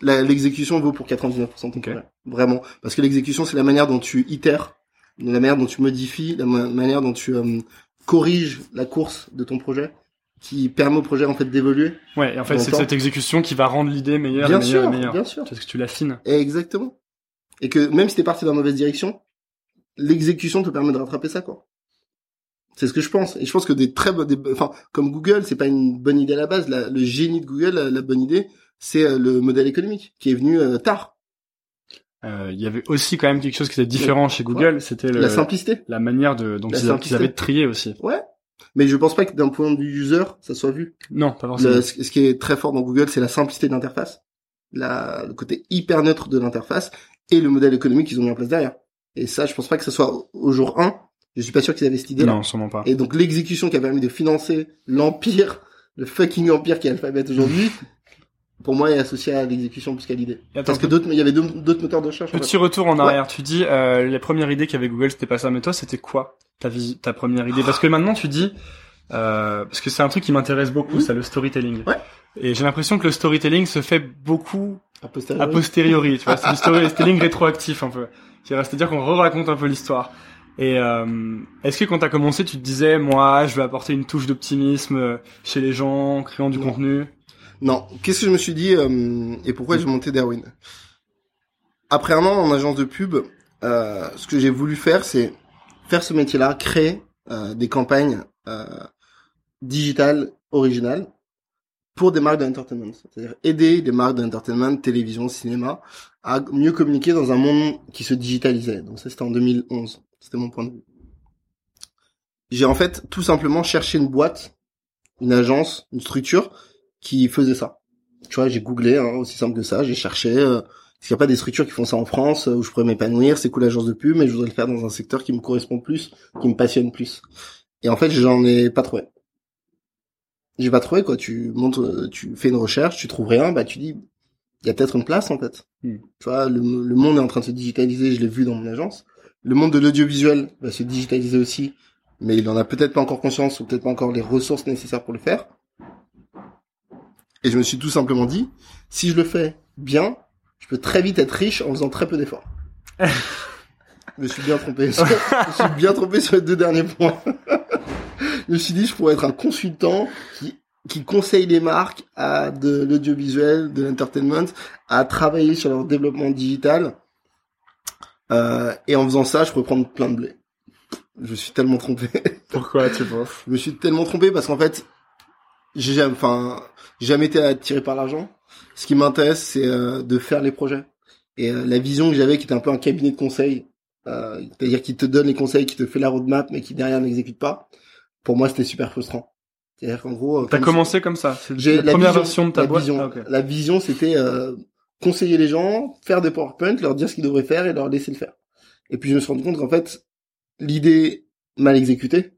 l'exécution vaut pour 99% de ton Vraiment. Parce que l'exécution c'est la manière dont tu itères, la manière dont tu modifies, la manière dont tu euh, corriges la course de ton projet qui permet au projet en fait d'évoluer. Ouais, et en fait c'est cette exécution qui va rendre l'idée meilleure, bien meilleure, sûr, meilleure. Bien sûr. Parce que tu l'affines. Exactement et que même si t'es parti dans la mauvaise direction, l'exécution te permet de rattraper ça, quoi. C'est ce que je pense. Et je pense que des très bonnes, enfin, comme Google, c'est pas une bonne idée à la base. le génie de Google, la, bonne idée, c'est euh, le modèle économique qui est venu euh, tard. euh, il y avait aussi quand même quelque chose qui était différent chez Google, c'était La simplicité. la manière de a- qu'ils avaient de trier aussi. Ouais. Mais je pense pas que d'un point de vue user, ça soit vu. Non, pas forcément. Le- ce qui est très fort dans Google, c'est la simplicité de l'interface, la, le côté hyper neutre de l'interface et le modèle économique qu'ils ont mis en place derrière. Et ça, je pense pas que ce soit au- jour 1. Je suis pas sûr qu'ils avaient cette idée-là. Non, sûrement pas. Et donc l'exécution qui a permis de financer l'empire, le fucking empire qui est Alphabet aujourd'hui, (laughs) pour moi est associé à l'exécution plus qu'à l'idée. Parce que d'autres, il y avait d'autres moteurs de recherche. en Petit fait. retour en Ouais. arrière. Tu dis euh, les premières idées qu'avait Google, c'était pas ça, mais toi, c'était quoi ta ta première idée? Parce que maintenant, tu dis euh, parce que c'est un truc qui m'intéresse beaucoup, Mhm. c'est le storytelling. Ouais. Et j'ai l'impression que le storytelling se fait beaucoup A posteriori. a posteriori. tu vois, c'est du storytelling rétroactif un peu. C'est-à-dire qu'on re-raconte un peu l'histoire. Et euh, est-ce que quand t'as commencé, tu te disais, moi, je vais apporter une touche d'optimisme chez les gens, en créant du Non. contenu? Non. Qu'est-ce que je me suis dit euh, et pourquoi j'ai monté Darwin? Après un an en agence de pub, euh, ce que j'ai voulu faire, c'est faire ce métier-là, créer euh, des campagnes euh, digitales originales pour des marques d'entertainment. C'est-à-dire aider des marques d'entertainment, télévision, cinéma, à mieux communiquer dans un monde qui se digitalisait. Donc ça, c'était en 2011. C'était mon point de vue. J'ai en fait tout simplement cherché une boîte, une agence, une structure qui faisait ça. Tu vois, j'ai googlé, hein, aussi simple que ça. J'ai cherché. Euh, est-ce n'y a pas des structures qui font ça en France euh, où je pourrais m'épanouir C'est cool l'agence de pub, mais je voudrais le faire dans un secteur qui me correspond plus, qui me passionne plus. Et en fait, j'en ai pas trouvé. J'ai pas trouvé quoi. Tu montes, euh, tu fais une recherche, tu trouves rien, bah tu dis, il y a peut-être une place en fait. Hmm. Tu vois, le, le monde est en train de se digitaliser. Je l'ai vu dans mon agence. Le monde de l'audiovisuel va se digitaliser aussi, mais il en a peut-être pas encore conscience ou peut-être pas encore les ressources nécessaires pour le faire. Et je me suis tout simplement dit, si je le fais bien, je peux très vite être riche en faisant très peu d'efforts. (laughs) je me suis bien trompé. sur- (laughs) je me suis bien trompé sur les deux derniers points. je me suis dit, je pourrais être un consultant qui, qui conseille les marques à de l'audiovisuel, de l'entertainment, à travailler sur leur développement digital. Euh, et en faisant ça, je pourrais prendre plein de blé. Je me suis tellement trompé. (laughs) Pourquoi tu penses? Je me suis tellement trompé parce qu'en fait, j'ai jamais, enfin, jamais été attiré par l'argent. Ce qui m'intéresse, c'est euh, de faire les projets. Et euh, la vision que j'avais, qui était un peu un cabinet de conseil, euh, c'est-à-dire qui te donne les conseils, qui te fait la roadmap, mais qui derrière n'exécute pas. Pour moi, c'était super frustrant. C'est-à-dire qu'en gros, euh, T'as comme commencé comme ça. C'est j'ai la, la première vision, version de ta la boîte. Vision, Ah. La vision, c'était euh, conseiller les gens, faire des PowerPoint, leur dire ce qu'ils devraient faire et leur laisser le faire. Et puis je me suis rendu compte qu'en fait, l'idée mal exécutée,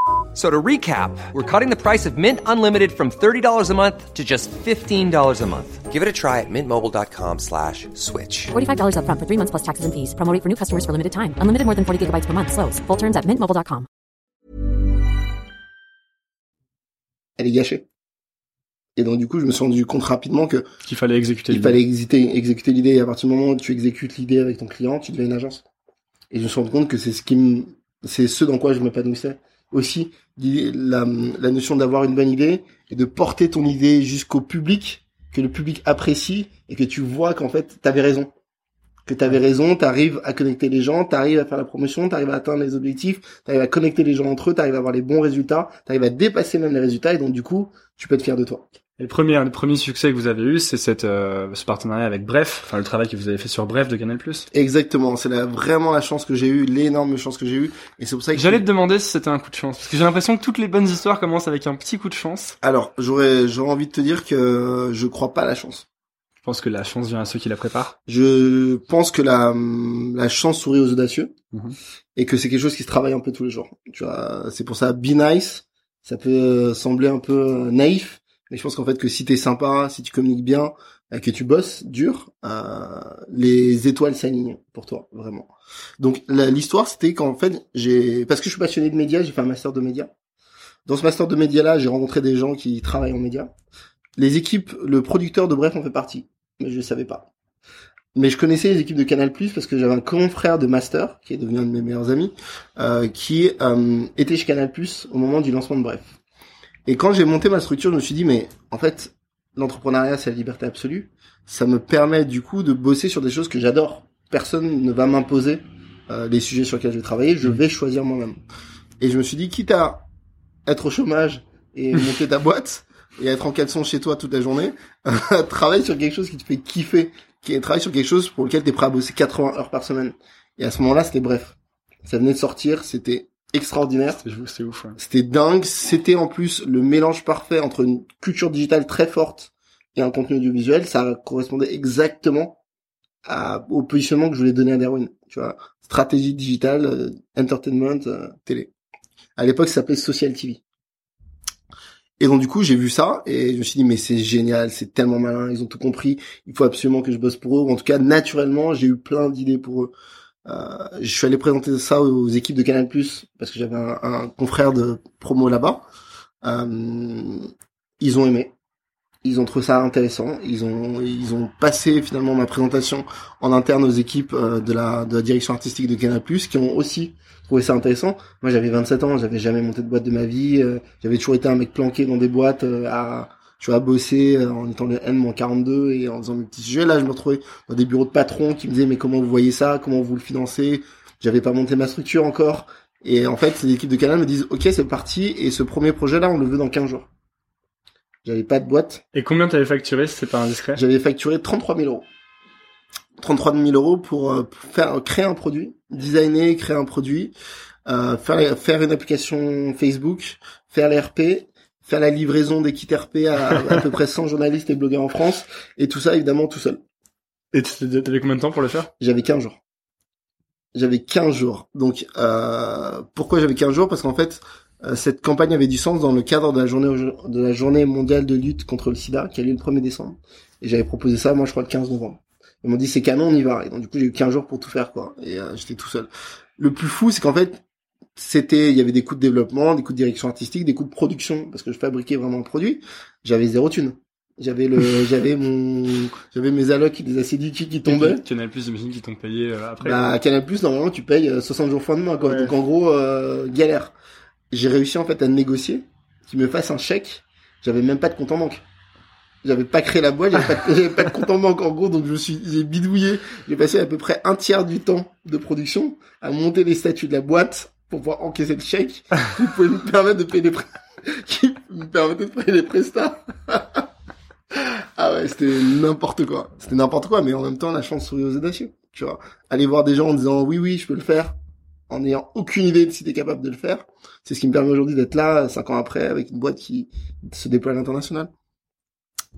So to recap, we're cutting the price of Mint Unlimited from $30 a month to just $15 a month. Give it a try at mintmobile.com slash switch. $45 upfront for three months plus taxes and fees. Promo rate for new customers for limited time. Unlimited more than 40 gigabytes per month. Slows. Full terms at mintmobile.com. elle est gâchée. Et donc du coup, je me suis rendu compte rapidement que Qu'il fallait exécuter. il l'idée. fallait exécuter, exécuter l'idée. Et à partir du moment où tu exécutes l'idée avec ton client, tu deviens une agence. Et je me suis rendu compte que c'est ce qui me, c'est ce dans quoi je m'épanouissais. Aussi, la notion d'avoir une bonne idée et de porter ton idée jusqu'au public, que le public apprécie et que tu vois qu'en fait, t'avais raison. Que t'avais raison, t'arrives à connecter les gens, t'arrives à faire la promotion, t'arrives à atteindre les objectifs, t'arrives à connecter les gens entre eux, t'arrives à avoir les bons résultats, t'arrives à dépasser même les résultats et donc du coup, tu peux être fier de toi. Et le premier, le premier succès que vous avez eu, c'est cette, euh, ce partenariat avec Bref, enfin le travail que vous avez fait sur Bref de Canal+. Exactement, c'est la, vraiment la chance que j'ai eue, l'énorme chance que j'ai eue, et c'est pour ça que J'allais te demander si c'était un coup de chance, parce que j'ai l'impression que toutes les bonnes histoires commencent avec un petit coup de chance. Alors, j'aurais, j'aurais envie de te dire que je crois pas à la chance. Je pense que la chance vient à ceux qui la préparent. Je pense que la, la chance sourit aux audacieux, Mhm. et que c'est quelque chose qui se travaille un peu tous les jours. Tu vois, c'est pour ça, be nice, ça peut euh, sembler un peu euh, naïf, Mais je pense qu'en fait que si t'es sympa, si tu communiques bien, euh, que tu bosses dur, euh, les étoiles s'alignent pour toi, vraiment. Donc l'histoire, c'était qu'en fait, j'ai parce que je suis passionné de médias, j'ai fait un master de médias. Dans ce master de médias là, j'ai rencontré des gens qui travaillent en médias. Les équipes, le producteur de Bref en fait partie, mais je ne savais pas. Mais je connaissais les équipes de Canal Plus parce que j'avais un confrère de master qui est devenu un de mes meilleurs amis, euh, qui était chez Canal Plus au moment du lancement de Bref. Et quand j'ai monté ma structure, je me suis dit mais en fait l'entrepreneuriat c'est la liberté absolue. Ça me permet du coup de bosser sur des choses que j'adore. Personne ne va m'imposer euh, les sujets sur lesquels je vais travailler. Je vais choisir moi-même. Et je me suis dit quitte à être au chômage et (laughs) monter ta boîte et être en caleçon chez toi toute la journée, (laughs) travaille sur quelque chose qui te fait kiffer, qui est travaille sur quelque chose pour lequel tu es prêt à bosser 80 heures par semaine. Et à ce moment-là, c'était bref. Ça venait de sortir, c'était extraordinaire. C'était ouf. C'était dingue. C'était en plus le mélange parfait entre une culture digitale très forte et un contenu audiovisuel. Ça correspondait exactement à, au positionnement que je voulais donner à Darwin. Tu vois, stratégie digitale, euh, entertainment, euh, télé. À l'époque, ça s'appelait Social TV. Et donc du coup, j'ai vu ça et je me suis dit mais c'est génial, c'est tellement malin, ils ont tout compris. Il faut absolument que je bosse pour eux. En tout cas, naturellement, j'ai eu plein d'idées pour eux. Euh, je suis allé présenter ça aux équipes de Canal+ parce que j'avais un, confrère de promo là-bas. Euh, ils ont aimé, ils ont trouvé ça intéressant. Ils ont ils ont passé finalement ma présentation en interne aux équipes euh, de la de la direction artistique de Canal+, qui ont aussi trouvé ça intéressant. Moi, j'avais 27 ans, j'avais jamais monté de boîte de ma vie, euh, j'avais toujours été un mec planqué dans des boîtes à tu vois bosser en étant le N-42 et en faisant mes petits sujets. Là, je me retrouvais dans des bureaux de patrons qui me disaient mais comment vous voyez ça, comment vous le financez? J'avais pas monté ma structure encore. Et en fait, les équipes de Canal me disent ok c'est parti et ce premier projet là on le veut dans 15 jours. J'avais pas de boîte. Et combien t'avais facturé si c'est pas indiscret? J'avais facturé 33 000 euros. 33 000 euros pour, euh, faire créer un produit, designer, créer un produit, euh, faire faire une application Facebook, faire l'RP, faire la livraison des kits RP à à peu près 100 journalistes et blogueurs en France, et tout ça évidemment tout seul. Et t'avais combien de temps pour le faire? J'avais 15 jours. J'avais 15 jours. Donc euh, pourquoi j'avais 15 jours? Parce qu'en fait, euh, cette campagne avait du sens dans le cadre de la journée de la journée mondiale de lutte contre le sida qui a lieu le 1er décembre. Et j'avais proposé ça, moi je crois le 15 novembre. Ils m'ont dit c'est canon, on y va. Et donc du coup j'ai eu 15 jours pour tout faire quoi. Et euh, j'étais tout seul. Le plus fou c'est qu'en fait c'était il y avait des coûts de développement, des coûts de direction artistique, des coûts de production parce que je fabriquais vraiment le produit. J'avais zéro thune. J'avais le, (laughs) j'avais mon, j'avais mes allocs des acidiques qui tombaient. Canal Plus, j'imagine qui t'ont payé euh, après. Bah, Canal Plus, normalement, tu payes 60 jours fin de mois, quoi. Donc, en gros, euh, galère j'ai réussi en fait à négocier qu'il me fasse un chèque. J'avais même pas de compte en banque. J'avais pas créé la boîte, j'avais pas, de (laughs) compte en banque en gros, donc je suis, j'ai bidouillé. J'ai passé à peu près un tiers du temps de production à monter les statuts de la boîte pour pouvoir encaisser le chèque (laughs) qui pouvait me permettre de payer les (laughs) qui me permettait de payer les prestats. (laughs) ah ouais, c'était n'importe quoi. C'était n'importe quoi, mais en même temps, la chance sourit aux audacieux. Tu vois, aller voir des gens en disant oui, oui, je peux le faire en n'ayant aucune idée de si t'es capable de le faire. C'est ce qui me permet aujourd'hui d'être là, cinq ans après, avec une boîte qui se déploie à l'international.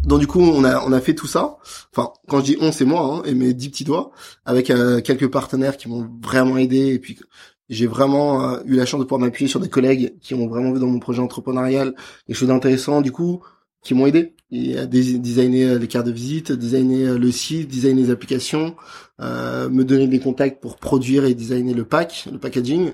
Donc du coup, on a on a fait tout ça. Enfin, quand je dis on, c'est moi hein, et mes dix petits doigts, avec euh, quelques partenaires qui m'ont vraiment aidé. Et puis j'ai vraiment euh, eu la chance de pouvoir m'appuyer sur des collègues qui ont vraiment vu dans mon projet entrepreneurial des choses intéressantes. Du coup, qui m'ont aidé et à designer euh, les cartes de visite, designer euh, le site, designer les applications, euh, me donner des contacts pour produire et designer le pack, le packaging.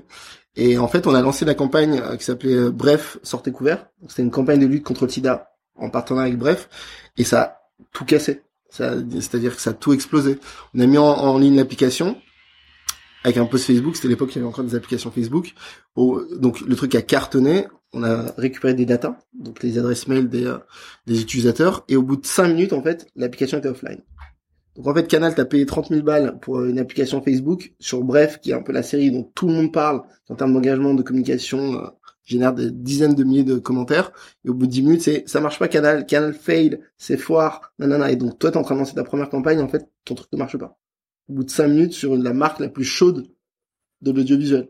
Et en fait, on a lancé la campagne qui s'appelait Bref, sortez couvert. C'était une campagne de lutte contre le sida en partenariat avec Bref, et ça a tout cassé. C'est-à-dire que ça a tout explosé. On a mis en, ligne l'application avec un post Facebook. C'était l'époque où il y avait encore des applications Facebook. donc le truc a cartonné on a récupéré des datas, donc les adresses mail des, euh, des utilisateurs, et au bout de 5 minutes, en fait, l'application était offline. Donc en fait, Canal t'a payé 30 000 balles pour une application Facebook sur Bref, qui est un peu la série dont tout le monde parle en termes d'engagement, de communication, euh, génère des dizaines de milliers de commentaires. Et au bout de 10 minutes, c'est ça marche pas Canal, Canal fail, c'est foire, nanana. Et donc toi, t'es en train de lancer ta première campagne, en fait, ton truc ne marche pas. Au bout de 5 minutes, sur la marque la plus chaude de l'audiovisuel.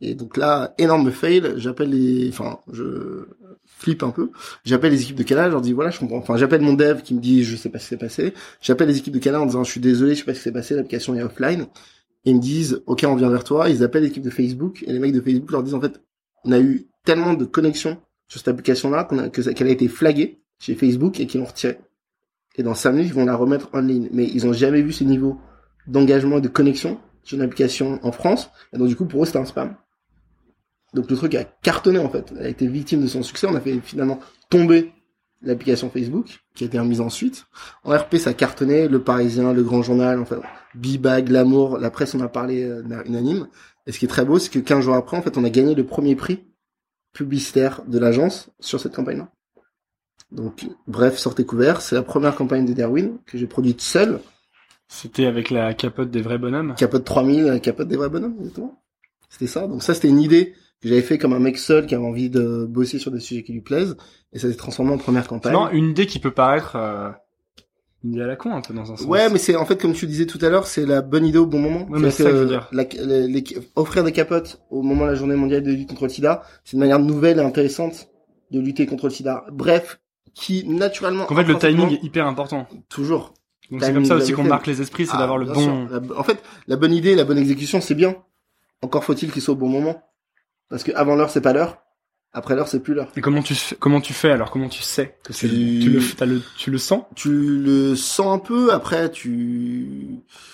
Et donc là, énorme fail, j'appelle les, enfin, je flippe un peu. J'appelle les équipes de Canal, je leur dis voilà, je comprends. Enfin, j'appelle mon dev qui me dit je sais pas ce qui s'est passé. J'appelle les équipes de Canal en disant je suis désolé, je sais pas ce qui s'est passé, l'application est offline. Ils me disent ok, on vient vers toi. Ils appellent l'équipe de Facebook et les mecs de Facebook leur disent en fait, on a eu tellement de connexions sur cette application-là qu'on a, que qu'elle a été flaguée chez Facebook et qui l'ont retirée. Et dans 5 minutes, ils vont la remettre en ligne. Mais ils ont jamais vu ce niveau d'engagement et de connexion sur une application en France. Et donc, du coup, pour eux, c'était un spam. Donc, le truc a cartonné, en fait. Elle a été victime de son succès. On a fait finalement tomber l'application Facebook, qui a été remise ensuite. En RP, ça a cartonné. Le Parisien, le Grand Journal, enfin, Bibag, L'amour, la presse, on a parlé euh, unanime. Et ce qui est très beau, c'est que 15 jours après, en fait, on a gagné le premier prix publicitaire de l'agence sur cette campagne-là. Donc, bref, sortez couvert. C'est la première campagne de Darwin que j'ai produite seule. C'était avec la capote des vrais bonhommes. Capote 3000, la capote des vrais bonhommes, exactement. C'était ça. Donc ça, c'était une idée que j'avais fait comme un mec seul qui avait envie de bosser sur des sujets qui lui plaisent. Et ça s'est transformé en première campagne. Non, une idée qui peut paraître euh, une idée à la con un peu dans un sens. Ouais, mais c'est en fait comme tu disais tout à l'heure, c'est la bonne idée au bon moment. Ouais, mais c'est ça que je veux dire. la- les- les- offrir des capotes au moment de la journée mondiale de lutte contre le sida, c'est une manière nouvelle et intéressante de lutter contre le sida. Bref, qui naturellement... En fait, le timing est hyper important. Toujours. Donc c'est comme ça aussi qu'on marque les esprits, c'est Ah, d'avoir le bon. La- en fait, la bonne idée, la bonne exécution, c'est bien. Encore faut-il qu'il soit au bon moment. Parce que avant l'heure, c'est pas l'heure. Après l'heure, c'est plus l'heure. Et comment tu comment tu fais alors? Comment tu sais que Tu- tu le tu le sens? Tu le sens un peu, après, tu...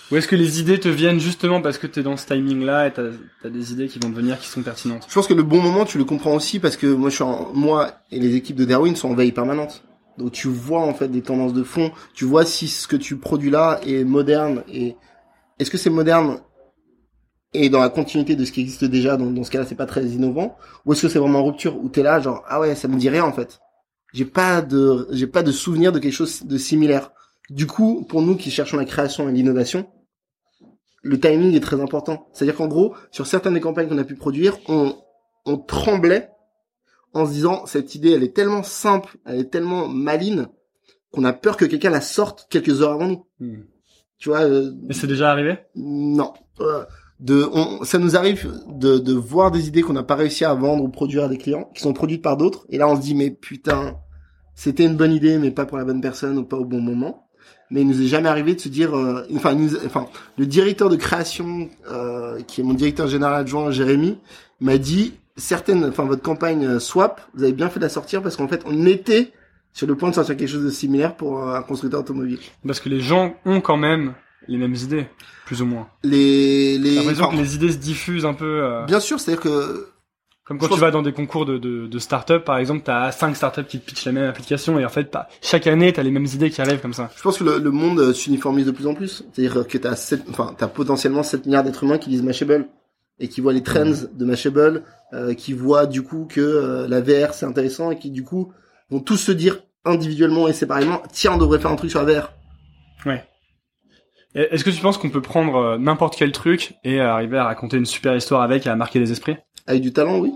Ou est-ce que les idées te viennent justement parce que t'es dans ce timing là et t'as as des idées qui vont te venir qui sont pertinentes? Je pense que le bon moment, tu le comprends aussi parce que moi, je suis en... moi et les équipes de Darwin sont en veille permanente. Donc tu vois en fait des tendances de fond, tu vois si ce que tu produis là est moderne et est-ce que c'est moderne et dans la continuité de ce qui existe déjà, donc dans ce cas-là c'est pas très innovant, ou est-ce que c'est vraiment en rupture? Où t'es là genre ah ouais ça me dit rien en fait, j'ai pas de j'ai pas de souvenir de quelque chose de similaire. Du coup pour nous qui cherchons la création et l'innovation, le timing est très important. C'est-à-dire qu'en gros sur certaines des campagnes qu'on a pu produire, on on tremblait en se disant cette idée elle est tellement simple, elle est tellement maline qu'on a peur que quelqu'un la sorte quelques heures avant nous. Tu vois euh, Et c'est déjà arrivé? Non. Euh, de, on, ça nous arrive de, de voir des idées qu'on n'a pas réussi à vendre ou produire à des clients, qui sont produites par d'autres, et là on se dit mais putain, c'était une bonne idée mais pas pour la bonne personne ou pas au bon moment. Mais il nous est jamais arrivé de se dire, euh, enfin, nous- enfin, le directeur de création, euh, qui est mon directeur général adjoint, Jérémy, m'a dit certaines, enfin votre campagne euh, Swap, vous avez bien fait de la sortir parce qu'en fait on était sur le point de sortir quelque chose de similaire pour euh, un constructeur automobile. Parce que les gens ont quand même les mêmes idées, plus ou moins. Les, les, J'ai l'impression enfin, que les idées se diffusent un peu. euh, bien sûr, c'est-à-dire que Comme quand tu vas dans des concours de, de, de start-up, par exemple, t'as cinq start-up qui te pitchent la même application et en fait, pas- chaque année, t'as les mêmes idées qui arrivent comme ça. Je pense que le, le monde s'uniformise de plus en plus. C'est-à-dire que t'as sept, enfin, t'as potentiellement 7 milliards d'êtres humains qui lisent Mashable et qui voient les trends de Mashable, euh, qui voient du coup que euh, la VR c'est intéressant et qui du coup vont tous se dire individuellement et séparément, tiens, on devrait faire un truc sur la VR. Ouais. Est-ce que tu penses qu'on peut prendre euh, n'importe quel truc et arriver à raconter une super histoire avec et à marquer les esprits? Avec du talent, oui.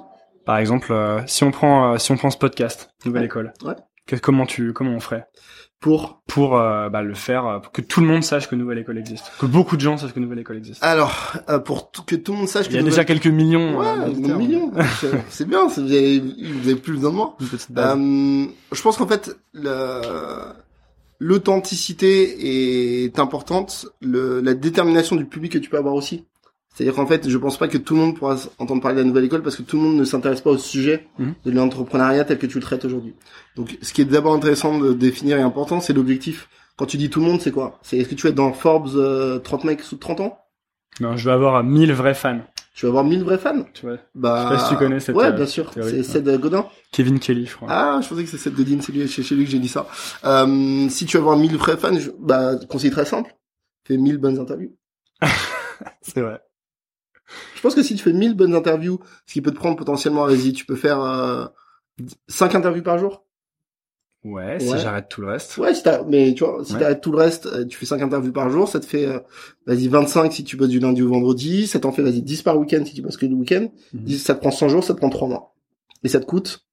Par exemple, euh, si on prend euh, si on prend ce podcast, Nouvelle Ouais. École, Ouais. que- comment tu comment on ferait? Pour pour euh, bah, le faire euh, pour que tout le monde sache que Nouvelle École existe, que beaucoup de gens sachent que Nouvelle École existe. alors euh, pour que tout le monde sache que Il y a Nouvelle- déjà quelques millions. ouais, euh, un d'auditeurs. million. (laughs) C'est- bien, vous avez, vous avez plus besoin de moi. Euh, je pense qu'en fait, le- l'authenticité est importante, le, la détermination du public que tu peux avoir aussi. C'est-à-dire qu'en fait, je pense pas que tout le monde pourra entendre parler de la nouvelle école parce que tout le monde ne s'intéresse pas au sujet Mhm. de l'entrepreneuriat tel que tu le traites aujourd'hui. Donc, ce qui est d'abord intéressant de définir et important, c'est l'objectif. Quand tu dis tout le monde, c'est quoi? C'est est-ce que tu vas être dans Forbes euh, 30 mecs sous 30 ans? Non, je vais avoir 1000 vrais fans. Tu vas avoir 1000 vrais fans? Tu vois, Bah, Je sais pas si tu connais cette, Ouais, euh, bien sûr. C'est ouais. Ced Godin. Kevin Kelly, je crois. Ah, je pensais que c'est cette Godin, c'est lui, chez, lui que j'ai dit ça. Euh, si tu veux avoir 1000 vrais fans, je, bah, conseil très simple. Fais 1000 bonnes interviews. (laughs) C'est vrai. Je pense que si tu fais 1000 bonnes interviews, ce qui peut te prendre potentiellement, vas-y, tu peux faire, euh, 5 interviews par jour. Ouais, si j'arrête tout le reste. Ouais, si mais tu vois, si Ouais. t'arrêtes tout le reste, euh, tu fais 5 interviews par jour, ça te fait, euh, vas-y, 25 si tu bosses du lundi au vendredi, ça t'en fait, vas-y, 10 par week-end si tu bosses que le week-end, Mhm. 10, ça te prend 100 jours, ça te prend 3 mois. Et ça te coûte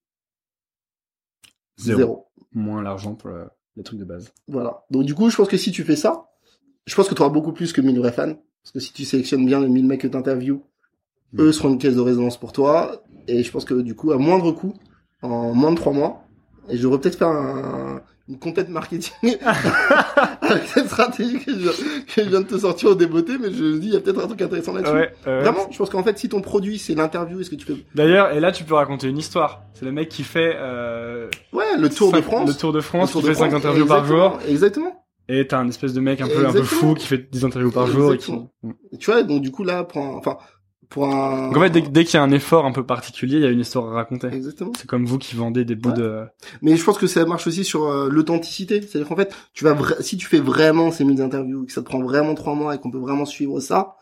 Zéro. zéro. Moins l'argent pour le, les trucs de base. Voilà. Donc du coup, je pense que si tu fais ça, je pense que tu auras beaucoup plus que 1000 vrais fans. Parce que si tu sélectionnes bien les 1000 mecs que t'interviews, Mm. eux seront une caisse de résonance pour toi. Et je pense que du coup, à moindre coût, en moins de 3 mois, Et je devrais peut-être faire un, une content marketing (laughs) avec cette stratégie que je, que je viens de te sortir au débeauté, mais je me dis, il y a peut-être un truc intéressant là-dessus. Ouais, euh, Vraiment, je pense qu'en fait, si ton produit, c'est l'interview, est-ce que tu fais... D'ailleurs, et là, tu peux raconter une histoire. C'est le mec qui fait euh, Ouais, le Tour de France. le Tour de France, Le Tour qui de fait France, interviews par jour. Exactement. Et t'as un espèce de mec un peu un peu fou qui fait des interviews par jour et qui. Exactement. Tu vois, donc du coup, là, pour un, enfin, pour un... Donc en fait, dès, dès qu'il y a un effort un peu particulier, il y a une histoire à raconter. Exactement. C'est comme vous qui vendez des bouts Ouais. de. Mais je pense que ça marche aussi sur euh, l'authenticité. C'est-à-dire qu'en fait, tu vas vra- si tu fais vraiment ces mille interviews, que ça te prend vraiment trois mois et qu'on peut vraiment suivre ça,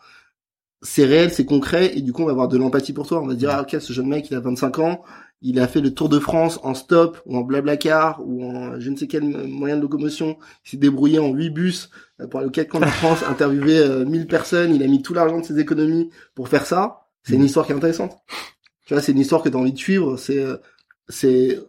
c'est réel, c'est concret, et du coup, on va avoir de l'empathie pour toi. On va dire, ah, ok, ce jeune mec, il a 25 ans, il a fait le Tour de France en stop, ou en blablacar, ou en je ne sais quel moyen de locomotion. Il s'est débrouillé en huit bus euh, pour aller aux quatre coins de France, (laughs) interviewer euh, 1000 personnes. Il a mis tout l'argent de ses économies pour faire ça. C'est une histoire qui est intéressante. Tu vois, c'est une histoire que tu as envie de suivre. C'est, euh, c'est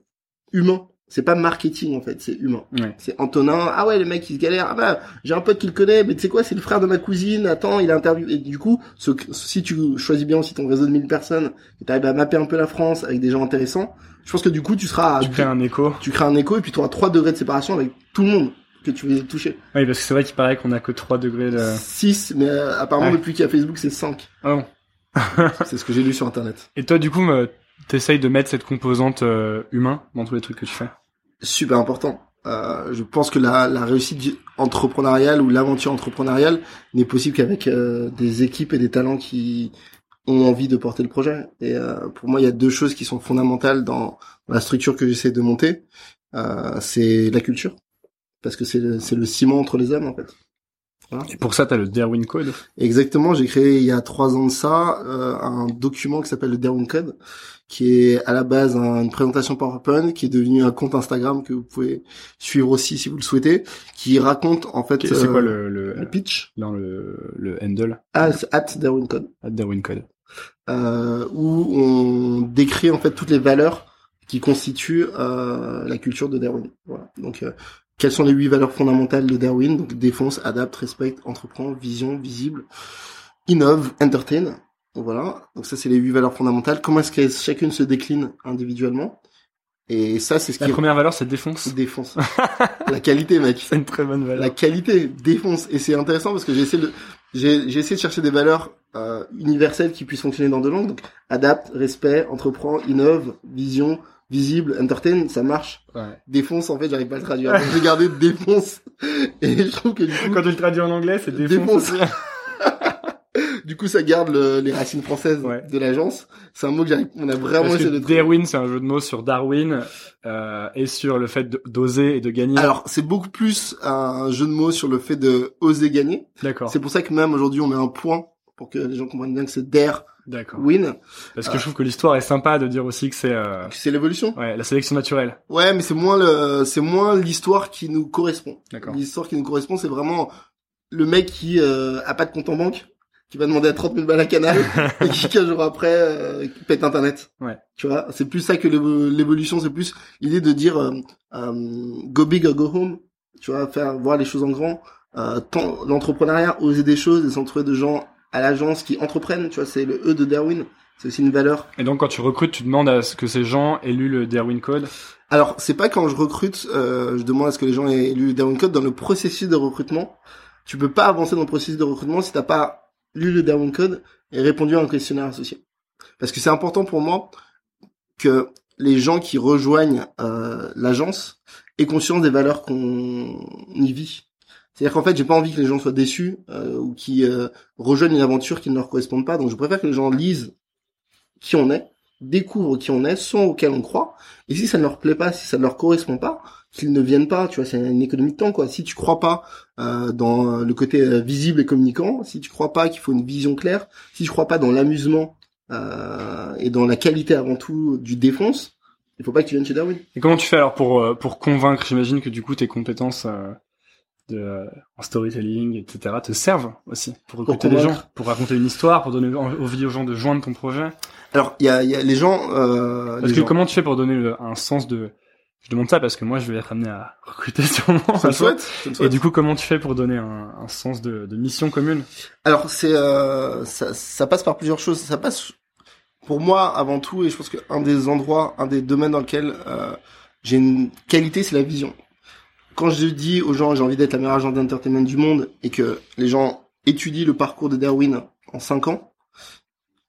humain. C'est pas marketing en fait, c'est humain. Ouais. C'est Antonin. Ah ouais, le mec il se galère. Ah bah j'ai un pote qui le connaît, mais tu sais quoi, c'est le frère de ma cousine. Attends, il a interviewé. Et du coup, ce, si tu choisis bien aussi ton réseau de 1000 personnes, que t'arrives à mapper un peu la France avec des gens intéressants, je pense que du coup tu seras, Tu crées un écho. tu crées un écho et puis tu auras 3 degrés de séparation avec tout le monde que tu veux toucher. Oui, parce que c'est vrai qu'il paraît qu'on a que 3 degrés de. 6, mais euh, apparemment Ouais. depuis qu'il y a Facebook c'est 5. Ah bon. C'est ce que j'ai lu sur internet. Et toi, du coup, me- t'essayes de mettre cette composante euh, humain dans tous les trucs que tu fais. super important. Euh, je pense que la, la réussite entrepreneuriale ou l'aventure entrepreneuriale n'est possible qu'avec euh, des équipes et des talents qui ont envie de porter le projet. Et euh, pour moi, il y a deux choses qui sont fondamentales dans la structure que j'essaie de monter. Euh, c'est la culture, parce que c'est le, le ciment entre les hommes en fait. Voilà. Et pour ça, t'as le Darwin Code. Exactement, j'ai créé il y a trois ans de ça euh, un document qui s'appelle le Darwin Code, qui est à la base un- une présentation PowerPoint, qui est devenu un compte Instagram que vous pouvez suivre aussi si vous le souhaitez, qui raconte en fait C'est euh, quoi le, le, le pitch dans le, le handle at, at Darwin Code, at Darwin Code euh, où on décrit en fait toutes les valeurs qui constituent euh, la culture de Darwin. Voilà. Donc euh, quelles sont les huit valeurs fondamentales de Darwin? Donc défonce, adapte, respecte, entreprend, vision, visible, innove, entertain. Donc voilà. Donc ça c'est les huit valeurs fondamentales. Comment est-ce que chacune se décline individuellement? Et ça c'est ce La qui première valeur, c'est défonce. défonce. (laughs) la qualité, mec. C'est une très bonne valeur. La qualité défonce et c'est intéressant parce que j'ai essayé de j'ai j'ai essayé de chercher des valeurs euh, universelles qui puissent fonctionner dans deux langues donc adapte, respect, entreprend, innove, vision, visible, entertain, ça marche. Ouais. Défonce en fait, j'arrive pas à le traduire. Donc, J'ai gardé défonce et je trouve que du coup Quand tu le traduis en anglais, c'est défonce. Défonce. aussi. (laughs) du coup ça garde le- les racines françaises Ouais. de l'agence. C'est un mot que j'arrive on a vraiment Parce essayé de trouver. Darwin, c'est un jeu de mots sur Darwin euh, et sur le fait de- d'oser et de gagner. Alors, c'est beaucoup plus un jeu de mots sur le fait de oser gagner. D'accord. C'est pour ça que même aujourd'hui on met un point pour que les gens comprennent bien que c'est dare D'accord. win. Parce que je trouve que l'histoire est sympa de dire aussi que c'est euh, C'est l'évolution. ouais, la sélection naturelle. Ouais, mais c'est moins le, c'est moins l'histoire qui nous correspond. D'accord. L'histoire qui nous correspond, c'est vraiment le mec qui euh, a pas de compte en banque, qui va demander à 30 000 balles à Canal, (laughs) et qui 15 jours après euh, qui pète Internet. Ouais. Tu vois, c'est plus ça que l'évo- l'évolution, c'est plus l'idée de dire euh, euh, go big or go home. Tu vois, faire voir les choses en grand. Euh, l'entrepreneuriat, oser des choses et s'entourer de gens à l'agence qui entreprennent. Tu vois, c'est le E de Darwin. C'est aussi une valeur Et donc quand tu recrutes, tu demandes à ce que ces gens aient lu le Darwin Code? Alors, c'est pas quand je recrute, euh, je demande à ce que les gens aient lu le Darwin Code dans le processus de recrutement. Tu peux pas avancer dans le processus de recrutement si t'as pas lu le Darwin Code et répondu à un questionnaire associé. Parce que c'est important pour moi que les gens qui rejoignent euh, l'agence aient conscience des valeurs qu'on y vit. C'est-à-dire qu'en fait, j'ai pas envie que les gens soient déçus euh, ou qui euh, rejoignent une aventure qui ne leur correspond pas. Donc, je préfère que les gens lisent qui on est, découvrent qui on est, sont auquel on croit. Et si ça ne leur plaît pas, si ça ne leur correspond pas, qu'ils ne viennent pas. Tu vois, c'est une économie de temps, quoi. Si tu crois pas euh, dans le côté euh, visible et communicant, si tu crois pas qu'il faut une vision claire, si tu crois pas dans l'amusement euh, et dans la qualité avant tout du défonce, il faut pas que tu viennes chez Darwin. Et comment tu fais alors pour euh, pour convaincre? J'imagine que du coup tes compétences de euh, en storytelling, etc. te servent aussi pour recruter des gens, pour raconter une histoire, pour donner en- envie aux gens de joindre ton projet. Alors, il y a, y a les gens. Euh, Parce les que gens- comment tu fais pour donner le- un sens de je demande ça parce que moi je vais être amené à (laughs) recruter sûrement. Le jour. souhaite. je te le Et souhaite. du coup, comment tu fais pour donner un, un sens de, de mission commune? Alors c'est euh, ça, ça passe par plusieurs choses. Ça passe pour moi avant tout, et je pense qu'un des endroits, un des domaines dans lequel euh, j'ai une qualité, c'est la vision. Quand je dis aux gens, j'ai envie d'être la meilleure agent d'entertainment du monde, et que les gens étudient le parcours de Darwin en 5 ans,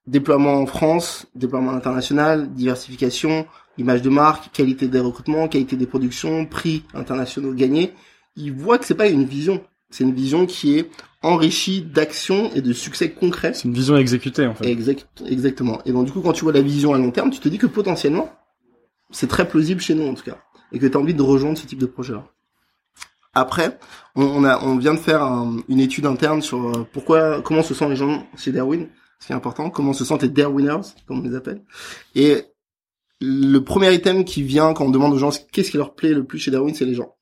déploiement en France, déploiement international, diversification, image de marque, qualité des recrutements, qualité des productions, prix internationaux gagnés, ils voient que c'est pas une vision, c'est une vision qui est enrichie d'actions et de succès concrets. C'est une vision exécutée en fait. Exact, exactement. Et donc du coup, quand tu vois la vision à long terme, tu te dis que potentiellement, c'est très plausible chez nous en tout cas, et que tu as envie de rejoindre ce type de projet-là. Après, on, a, on vient de faire un- une étude interne sur euh, pourquoi, comment se sentent les gens chez Darwin, ce qui est important, comment se sentent les Darwiners, comme on les appelle. Et le premier item qui vient quand on demande aux gens qu'est-ce qui leur plaît le plus chez Darwin, c'est les gens.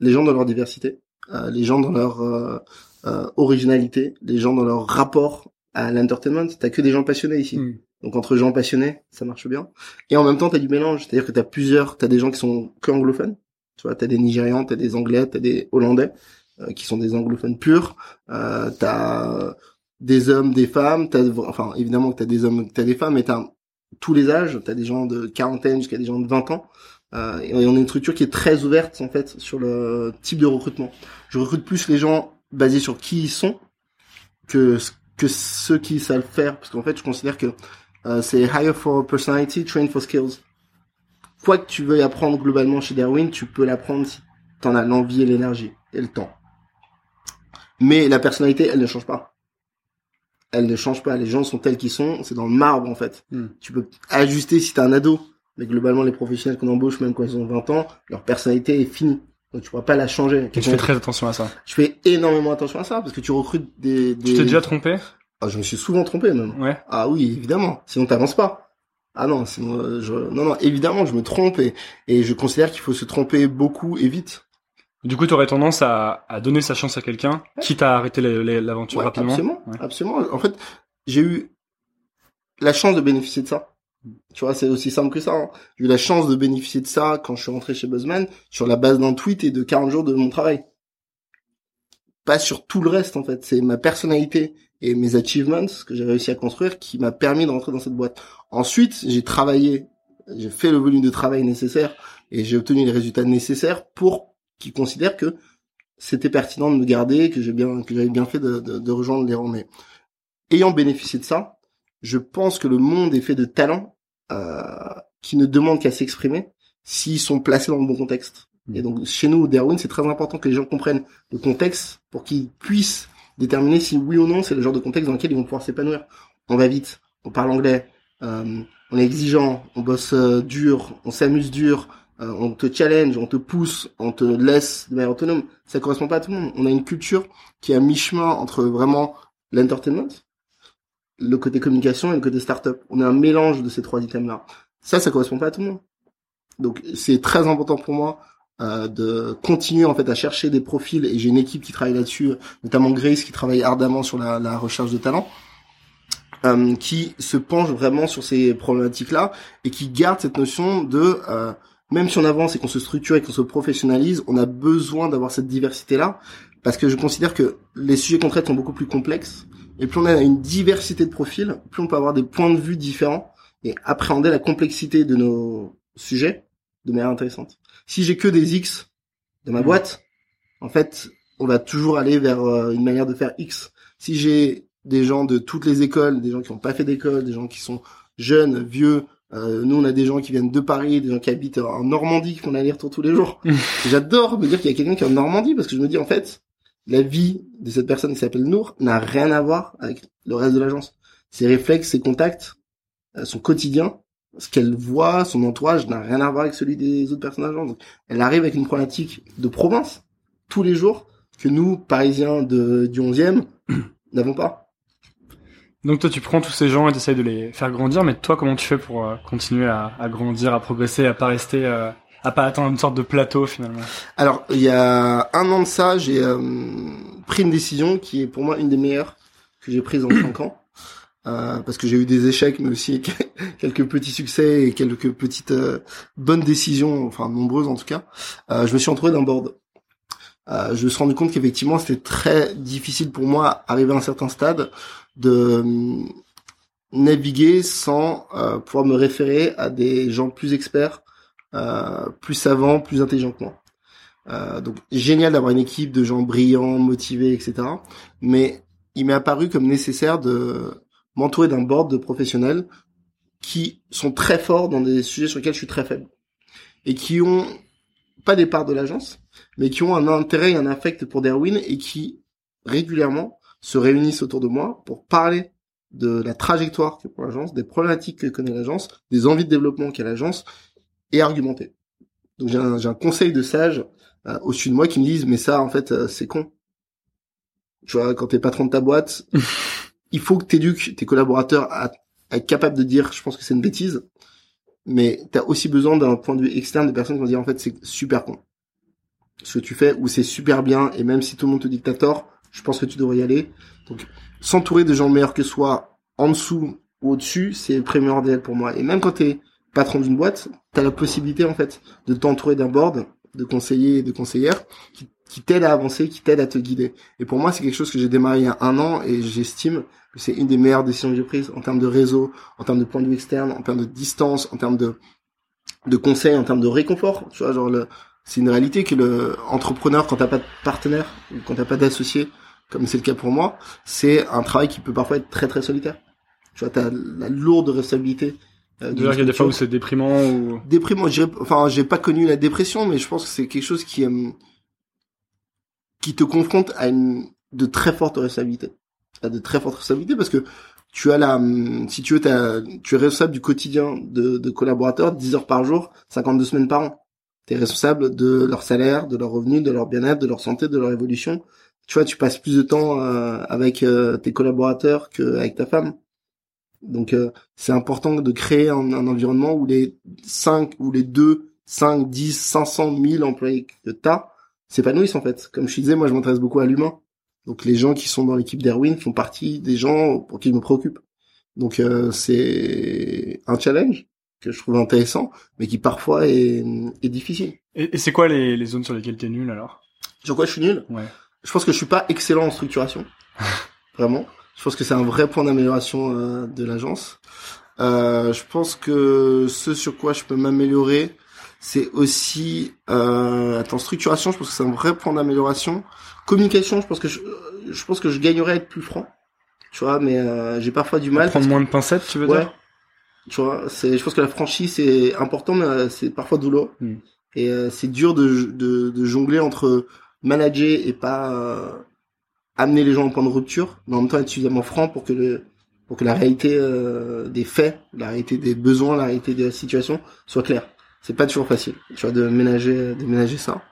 Les gens dans leur diversité, euh, les gens dans leur euh, euh, originalité, les gens dans leur rapport à l'entertainment. T'as que des gens passionnés ici. Mm. Donc entre gens passionnés, ça marche bien. Et en même temps, t'as du mélange. C'est-à-dire que t'as plusieurs, t'as des gens qui sont que anglophones. Tu vois, t'as des Nigérians, t'as des Anglais, t'as des Hollandais euh, qui sont des anglophones purs. Euh, t'as des hommes, des femmes. T'as, enfin, évidemment que t'as des hommes, t'as des femmes, mais t'as tous les âges. T'as des gens de quarantaine jusqu'à des gens de 20 ans. Euh, et on a une structure qui est très ouverte en fait sur le type de recrutement. Je recrute plus les gens basés sur qui ils sont que que ceux qui savent faire, parce qu'en fait, je considère que euh, c'est hire for personality, train for skills. Quoi que tu veuilles apprendre globalement chez Darwin, tu peux l'apprendre si t'en as l'envie et l'énergie et le temps. Mais la personnalité, elle ne change pas. Elle ne change pas. Les gens sont tels qu'ils sont. C'est dans le marbre, en fait. Hmm. Tu peux ajuster si t'es un ado. Mais globalement, les professionnels qu'on embauche, même quand ils ont 20 ans, leur personnalité est finie. Donc tu pourras pas la changer. Et tu fais très attention à ça. Je fais énormément attention à ça parce que tu recrutes des. des... Tu t'es déjà trompé? Ah, je me suis souvent trompé même. Ouais. Ah oui, évidemment. Sinon t'avances pas. Ah non, sinon je... non non évidemment je me trompe et, et je considère qu'il faut se tromper beaucoup et vite. Du coup, tu aurais tendance à, à donner sa chance à quelqu'un, quitte à arrêter l'aventure Ouais, rapidement. absolument, Ouais. absolument. En fait, j'ai eu la chance de bénéficier de ça. Tu vois, c'est aussi simple que ça. hein. J'ai eu la chance de bénéficier de ça quand je suis rentré chez Buzzman sur la base d'un tweet et de 40 jours de mon travail. Pas sur tout le reste, en fait. C'est ma personnalité et mes achievements que j'ai réussi à construire qui m'a permis de rentrer dans cette boîte. Ensuite, j'ai travaillé, j'ai fait le volume de travail nécessaire et j'ai obtenu les résultats nécessaires pour qu'ils considèrent que c'était pertinent de me garder, que j'ai bien, que j'avais bien fait de, de, de rejoindre les rangs. Mais ayant bénéficié de ça, je pense que le monde est fait de talents euh, qui ne demandent qu'à s'exprimer s'ils sont placés dans le bon contexte. Et donc chez nous, au Darwin, c'est très important que les gens comprennent le contexte pour qu'ils puissent déterminer si oui ou non c'est le genre de contexte dans lequel ils vont pouvoir s'épanouir. On va vite, on parle anglais, euh, on est exigeant, on bosse euh, dur, on s'amuse dur, euh, on te challenge, on te pousse, on te laisse de manière autonome. Ça correspond pas à tout le monde. On a une culture qui est à mi-chemin entre vraiment l'entertainment, le côté communication et le côté startup. On a un mélange de ces trois items-là. Ça, ça correspond pas à tout le monde. Donc, c'est très important pour moi euh, de continuer en fait à chercher des profils. Et j'ai une équipe qui travaille là-dessus, notamment Grace qui travaille ardemment sur la, la recherche de talent, euh, qui se penche vraiment sur ces problématiques-là et qui garde cette notion de euh, même si on avance et qu'on se structure et qu'on se professionnalise, on a besoin d'avoir cette diversité-là. Parce que je considère que les sujets qu'on traite sont beaucoup plus complexes. Et plus on a une diversité de profils, plus on peut avoir des points de vue différents et appréhender la complexité de nos sujets de manière intéressante. Si j'ai que des X dans ma boîte, en fait, on va toujours aller vers euh, une manière de faire X. Si j'ai des gens de toutes les écoles, des gens qui n'ont pas fait d'école, des gens qui sont jeunes, vieux, euh, nous on a des gens qui viennent de Paris, des gens qui habitent en Normandie, qui font l'aller-retour tous les jours. (laughs) J'adore me dire qu'il y a quelqu'un qui est en Normandie parce que je me dis en fait, la vie de cette personne qui s'appelle Nour n'a rien à voir avec le reste de l'agence. Ses réflexes, ses contacts, euh, son quotidien, ce qu'elle voit, son entourage n'a rien à voir avec celui des autres l'agence. Donc, Elle arrive avec une problématique de province tous les jours que nous, Parisiens de, du 11e, (clears throat) n'avons pas. Donc toi, tu prends tous ces gens et t'essayes de les faire grandir, mais toi, comment tu fais pour euh, continuer à, à grandir, à progresser, à pas rester, euh, à pas atteindre une sorte de plateau finalement? Alors, il y a un an de ça, j'ai euh, pris une décision qui est pour moi une des meilleures que j'ai prises en cinq ans. Euh, parce que j'ai eu des échecs, mais aussi (laughs) quelques petits succès et quelques petites euh, bonnes décisions, enfin nombreuses en tout cas. Euh, je me suis entouré d'un board. Je me suis rendu compte qu'effectivement c'était très difficile pour moi, arrivé à un certain stade, de euh, naviguer sans pouvoir me référer à des gens plus experts plus savants, plus intelligents que moi. Euh, donc génial d'avoir une équipe de gens brillants, motivés, etc. Mais il m'est apparu comme nécessaire de m'entourer d'un board de professionnels qui sont très forts dans des sujets sur lesquels je suis très faible et qui ont pas des parts de l'agence, mais qui ont un intérêt et un affect pour Darwin et qui régulièrement se réunissent autour de moi pour parler de la trajectoire que pour l'agence, des problématiques que connaît l'agence, des envies de développement qu'a l'agence et argumenter. Donc j'ai un, un conseil de sage euh, au-dessus de moi qui me disent mais ça en fait euh, c'est con. Tu vois quand t'es patron de ta boîte, (laughs) il faut que t'éduques tes collaborateurs à, être capables de dire je pense que c'est une bêtise, mais t'as aussi besoin d'un point de vue externe de personnes qui vont dire en fait c'est super con ce que tu fais ou c'est super bien et même si tout le monde te dit que t'as tort, je pense que tu devrais y aller. Donc s'entourer de gens meilleurs que soi en dessous ou au-dessus, c'est primordial pour moi. Et même quand t'es patron d'une boîte, t'as la possibilité en fait de t'entourer d'un board de conseillers et de conseillères qui, qui t'aident à avancer, qui t'aident à te guider. Et pour moi, c'est quelque chose que j'ai démarré il y a un an et j'estime que c'est une des meilleures décisions que j'ai prises en termes de réseau, en termes de point de vue externe, en termes de distance, en termes de de conseils, en termes de réconfort. Tu vois, genre le, c'est une réalité que le entrepreneur, quand t'as pas de partenaire ou quand t'as pas d'associé, comme c'est le cas pour moi, c'est un travail qui peut parfois être très très solitaire. Tu vois, t'as la lourde responsabilité. Euh, il y a des fois où c'est déprimant ou déprimant. Enfin, j'ai pas connu la dépression, mais je pense que c'est quelque chose qui euh, qui te confronte à une de très fortes responsabilités, à de très fortes responsabilités parce que tu as la, si tu veux, tu es responsable du quotidien de, de collaborateurs, 10 heures par jour, 52 semaines par an. Tu es responsable de leur salaire, de leur revenu, de leur bien-être, de leur santé, de leur évolution. Tu vois, tu passes plus de temps euh, avec euh, tes collaborateurs qu'avec ta femme. Donc euh, c'est important de créer un, un, environnement où les 5 ou les 2, 5, 10, 500 1000 employés que tu as s'épanouissent en fait. Comme je disais, moi je m'intéresse beaucoup à l'humain. Donc les gens qui sont dans l'équipe d'Erwin font partie des gens pour qui je me préoccupe. Donc c'est un challenge, que je trouve intéressant, mais qui parfois est, est difficile. Et, et c'est quoi les, les, zones sur lesquelles t'es nul alors? Sur quoi je suis nul? Ouais. Je pense que je suis pas excellent en structuration, (laughs) vraiment. Je pense que c'est un vrai point d'amélioration euh, de l'agence. Euh, je pense que ce sur quoi je peux m'améliorer, c'est aussi euh, attends structuration. Je pense que c'est un vrai point d'amélioration. Communication, je pense que je, je pense que je gagnerais à être plus franc. Tu vois, mais euh, j'ai parfois du mal. Prendre moins de pincettes, tu veux ouais. dire? Tu vois, c'est, je pense que la franchise c'est important, mais euh, c'est parfois douloureux. Mm. Et euh, c'est dur de, de, de, jongler entre manager et pas euh, amener les gens au point de rupture, mais en même temps être suffisamment franc pour que le pour que la réalité euh, des faits, la réalité des besoins, la réalité de la situation soit claire. C'est pas toujours facile, tu vois, de ménager, de ménager ça.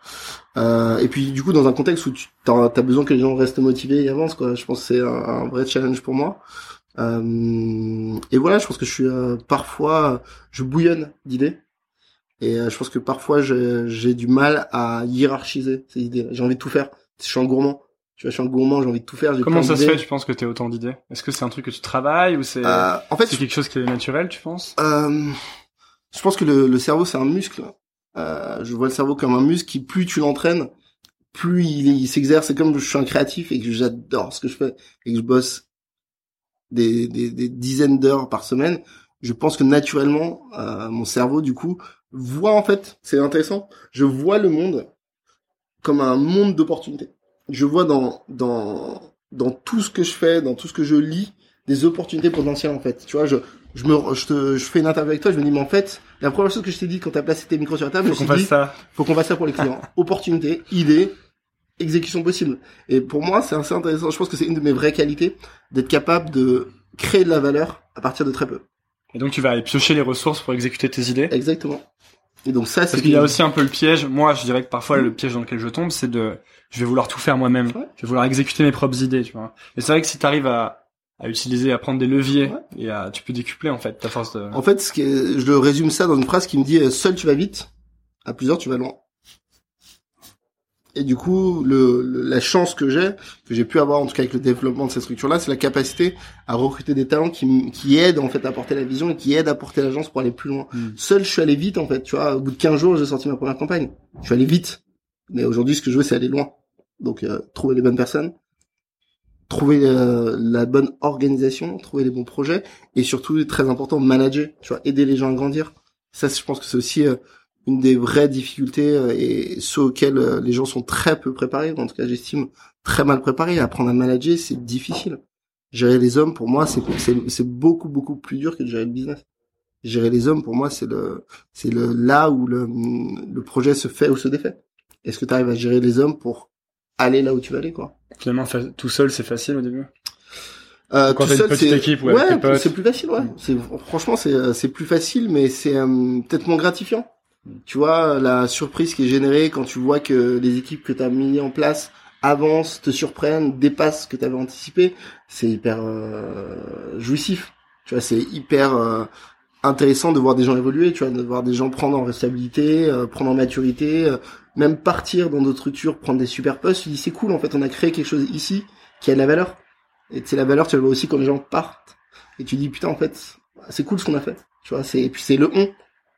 Euh, et puis du coup, dans un contexte où tu as, as besoin que les gens restent motivés et avancent, quoi. Je pense que c'est un, un vrai challenge pour moi. Euh, et voilà, je pense que je suis euh, parfois, je bouillonne d'idées. Et euh, je pense que parfois j'ai du mal à hiérarchiser ces idées. J'ai envie de tout faire. Je suis un gourmand. Tu vois, je suis un gourmand, j'ai envie de tout faire. Comment ça se fait, tu penses que tu as autant d'idées? Est-ce que c'est un truc que tu travailles ou c'est euh, en fait, c'est quelque chose qui est naturel, tu penses? Euh, Je pense que le, le cerveau c'est un muscle. Euh, je vois le cerveau comme un muscle qui plus tu l'entraînes, plus il, il s'exerce. C'est comme je suis un créatif et que j'adore ce que je fais et que je bosse des, des, des dizaines d'heures par semaine. Je pense que naturellement, euh, mon cerveau du coup voit en fait, c'est intéressant. Je vois le monde comme un monde d'opportunités. Je vois dans dans dans tout ce que je fais, dans tout ce que je lis, des opportunités potentielles en fait. Tu vois, je je me je te je fais une interview avec toi, je me dis mais en fait, la première chose que je t'ai dit quand t'as placé tes micros sur la table, faut qu'on fasse dit, ça. faut qu'on fasse ça pour les clients. (laughs) Opportunité, idée, exécution possible. Et pour moi, c'est assez intéressant. Je pense que c'est une de mes vraies qualités d'être capable de créer de la valeur à partir de très peu. Et donc tu vas aller piocher les ressources pour exécuter tes idées? Exactement. Et donc ça, c'est Parce qu'il y a aussi un peu le piège. Moi, je dirais que parfois le piège dans lequel je tombe, c'est de, je vais vouloir tout faire moi-même. Ouais. Je vais vouloir exécuter mes propres idées, tu vois. Et c'est vrai que si t'arrives à, à utiliser, à prendre des leviers, Ouais. et à, tu peux décupler en fait ta force de. En fait, ce qui est- je le résume ça dans une phrase qui me dit seul tu vas vite, à plusieurs tu vas loin. Et du coup, le, le- la chance que j'ai, que j'ai pu avoir en tout cas avec le développement de cette structure-là, c'est la capacité à recruter des talents qui, qui aident en fait à porter la vision et qui aident à porter l'agence pour aller plus loin. Mm. Seul, je suis allé vite en fait. Tu vois, au bout de 15 jours, j'ai sorti ma première campagne. Je suis allé vite. Mais aujourd'hui, ce que je veux, c'est aller loin. Donc, euh, trouver les bonnes personnes, trouver euh, la bonne organisation, trouver les bons projets et surtout très important manager, tu vois, aider les gens à grandir. Ça, je pense que c'est aussi euh, une des vraies difficultés euh, et ceux auxquels euh, les gens sont très peu préparés, en tout cas j'estime très mal préparés. Apprendre à manager, c'est difficile. Gérer les hommes, pour moi, c'est c'est beaucoup beaucoup plus dur que de gérer le business. Gérer les hommes, pour moi, c'est le c'est le là où le le projet se fait ou se défait. Est-ce que tu arrives à gérer les hommes pour aller là où tu veux aller, quoi Finalement, tout seul, c'est facile au début. Euh, Quand une petite équipe, ouais, ouais c'est plus facile, ouais. C'est franchement, c'est c'est plus facile, mais c'est euh, peut-être moins gratifiant. Tu vois, la surprise qui est générée quand tu vois que les équipes que tu as mis en place avancent, te surprennent, dépassent ce que tu avais anticipé, c'est hyper euh, jouissif. Tu vois, c'est hyper euh, intéressant de voir des gens évoluer, tu vois, de voir des gens prendre en responsabilité, euh, prendre en maturité, même partir dans d'autres structures, prendre des super postes. Tu dis c'est cool, en fait, on a créé quelque chose ici qui a de la valeur. Et c'est la valeur, tu le vois aussi quand les gens partent. Et tu dis putain, en fait, c'est cool ce qu'on a fait. Tu vois, c'est et puis c'est le on.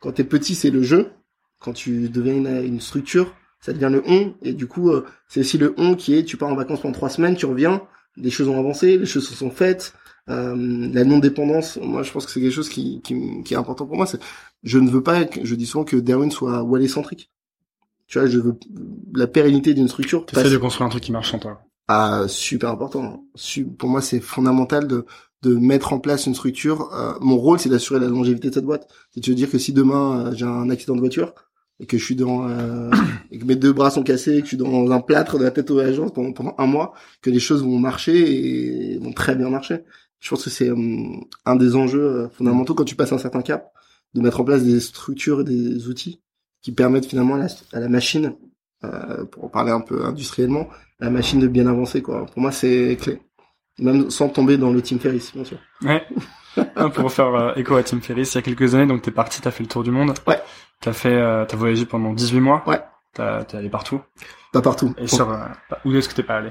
Quand t'es petit, c'est le jeu. Quand tu deviens une, structure, ça devient le on. Et du coup, euh, c'est aussi le on qui est, tu pars en vacances pendant trois semaines, tu reviens, les choses ont avancé, les choses se sont faites. Euh, la non-dépendance, moi je pense que c'est quelque chose qui, qui, qui, est important pour moi. C'est, je ne veux pas, je dis souvent que Darwin soit Wally-centrique. Tu vois, je veux la pérennité d'une structure. Tu essaies de construire un truc qui marche en toi. Ah, super important. Pour moi, c'est fondamental de de mettre en place une structure. Euh, mon rôle, c'est d'assurer la longévité de cette boîte. C'est de dire que si demain euh, j'ai un accident de voiture et que je suis dans euh, et que mes deux bras sont cassés, que je suis dans un plâtre de la tête aux agences pendant, pendant un mois, que les choses vont marcher et vont très bien marcher. Je pense que c'est un des enjeux fondamentaux quand tu passes un certain cap, de mettre en place des structures et des outils qui permettent finalement à la, à la machine, pour parler un peu industriellement, la machine de bien avancer. Quoi. Pour moi, c'est clé. Même sans tomber dans le Team Ferris, bien sûr. Ouais. (laughs) pour faire euh, écho à Team Ferris, il y a quelques années, donc t'es parti, t'as fait le tour du monde. Ouais. T'as fait, euh, t'as voyagé pendant 18 mois. Ouais. T'es allé partout. Pas partout. Et sur, euh, où est-ce que t'es pas allé?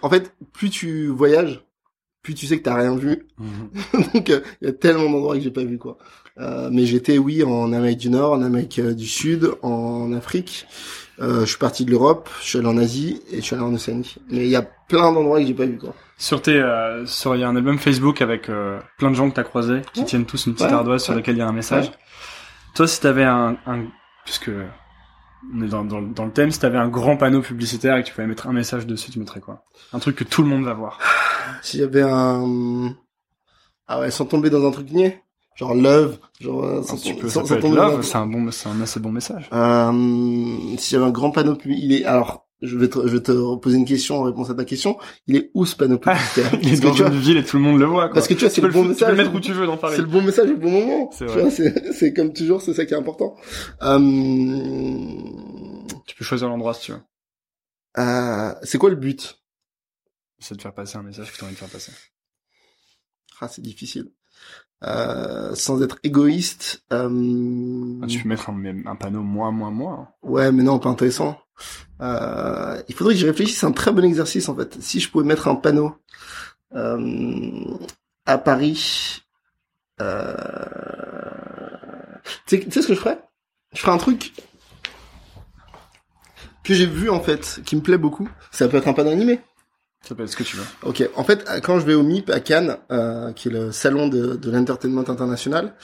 En fait, plus tu voyages, plus tu sais que t'as rien vu. Mhm. (laughs) donc il y a tellement d'endroits que j'ai pas vu quoi. mais j'étais oui en Amérique du Nord, en Amérique du Sud, en Afrique. je suis parti de l'Europe, je suis allé en Asie et je suis allé en Océanie. Mais il y a plein d'endroits que j'ai pas vu quoi. Sur tes, euh, sur il y a un album Facebook avec euh, plein de gens que t'as croisés qui tiennent tous une petite ardoise sur laquelle il y a un message. Toi, si t'avais un, un, puisque dans, dans, dans, le thème, si t'avais un grand panneau publicitaire et que tu pouvais mettre un message dessus, tu mettrais quoi? Un truc que tout le monde va voir. (sighs) Si j'avais un, ah ouais, sans tomber dans un truc niais genre love genre euh, sans, tu peux, sans, ça love c'est un bon c'est un assez bon message. Euh, si j'avais un grand panneau publicitaire il est alors je vais te, je vais te poser une question en réponse à ta question. Il est où ce panneau (laughs) publicitaire Il est dans une ville et tout le monde le voit. Quoi. Parce que tu vois, c'est le bon message. Tu peux le mettre où tu veux dans Paris. C'est le bon message au bon moment. C'est comme toujours, c'est ça qui est important. Euh... Tu peux choisir l'endroit si tu veux. Euh... C'est quoi le but? C'est de faire passer un message que tu as envie de faire passer. Ah, c'est difficile. Euh, sans être égoïste. Euh... Ah, tu peux mettre un, un, panneau moi, moi, moi. Ouais, mais non, pas intéressant. Euh, il faudrait que j'y réfléchisse. C'est un très bon exercice en fait. Si je pouvais mettre un panneau euh, à Paris, euh... tu sais ce que je ferais? Je ferais un truc que j'ai vu en fait, qui me plaît beaucoup. Ça peut être un panneau animé. Ça peut être ce que tu veux. Ok. En fait, quand je vais au MIP à Cannes, euh, qui est le salon de, de l'entertainment international,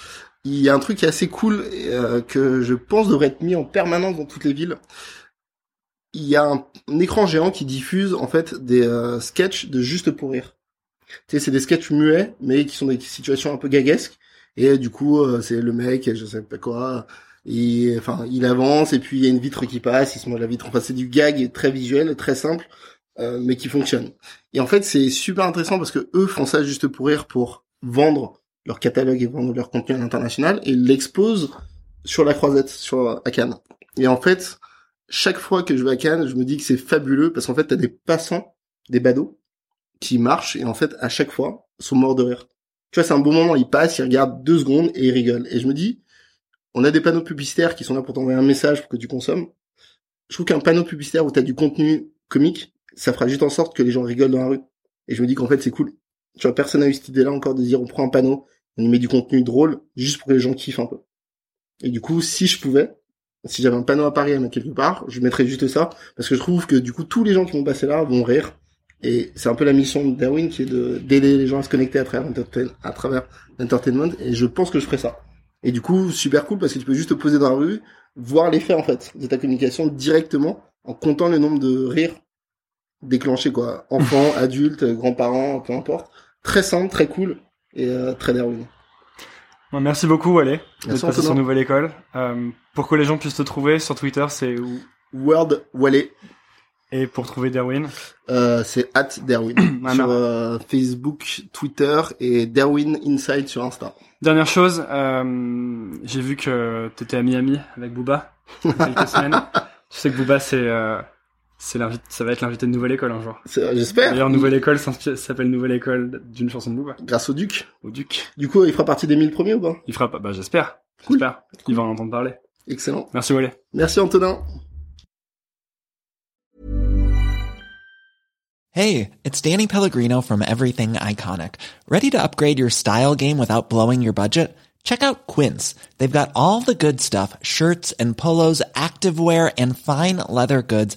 il y a un truc qui est assez cool euh, que je pense devrait être mis en permanence dans toutes les villes il y a un, écran géant qui diffuse en fait des euh, sketchs de juste pour rire. Tu sais, c'est des sketchs muets, mais qui sont des situations un peu gaguesques. Et du coup, euh, c'est le mec, je sais pas quoi, il, enfin, il avance et puis il y a une vitre qui passe, il se met la vitre. Enfin, c'est du gag très visuel, très simple, euh, mais qui fonctionne. Et en fait, c'est super intéressant parce que eux font ça juste pour rire, pour vendre leur catalogue et vendre leur contenu à l'international et l'exposent sur la croisette, sur à Cannes. Et en fait, chaque fois que je vais à Cannes, je me dis que c'est fabuleux parce qu'en fait, t'as des passants, des badauds, qui marchent et en fait, à chaque fois, sont morts de rire. Tu vois, c'est un bon moment, ils passent, ils regardent deux secondes et ils rigolent. Et je me dis, on a des panneaux publicitaires qui sont là pour t'envoyer un message pour que tu consommes. Je trouve qu'un panneau publicitaire où t'as du contenu comique, ça fera juste en sorte que les gens rigolent dans la rue. Et je me dis qu'en fait, c'est cool. Tu vois, personne n'a eu cette idée-là encore de dire on prend un panneau, on y met du contenu drôle, juste pour que les gens kiffent un peu. Et du coup, si je pouvais, si j'avais un panneau à Paris à mettre quelque part, je mettrais juste ça, parce que je trouve que du coup tous les gens qui vont passer là vont rire. Et c'est un peu la mission de Darwin qui est de d'aider les gens à se connecter à travers à travers l'entertainment. Et je pense que je ferais ça. Et du coup, super cool parce que tu peux juste te poser dans la rue, voir l'effet en fait de ta communication directement en comptant le nombre de rires déclenchés quoi. Enfants, (laughs) adultes, grands-parents, peu importe. Très simple, très cool et euh, très Darwin. Merci beaucoup, Wallet, de Merci, passer sur. Nouvelle École. Euh, pour que les gens puissent te trouver sur Twitter, c'est où Word Wallet, Et pour trouver Derwin euh, c'est at Darwin (coughs) Ah, sur euh, Facebook, Twitter et Darwin Inside sur Insta. Dernière chose, j'ai vu que t'étais à Miami avec Booba il y a quelques (laughs) semaines. Tu sais que Booba, c'est, euh, c'est l'invité, ça va être l'invité de Nouvelle École un jour. J'espère. D'ailleurs, Nouvelle École s'appelle Nouvelle École d'une chanson de Booba, Grâce au Duc. au Duc. Du coup, il fera partie des 1000 premiers ou pas? Il fera pas, bah j'espère, Cool. j'espère. Il va en entendre parler. Excellent. Merci Wallet. Merci Antonin. Hey, it's Danny Pellegrino from Everything Iconic. Ready to upgrade your style game without blowing your budget? Check out Quince. They've got all the good stuff, shirts and polos, activewear and fine leather goods,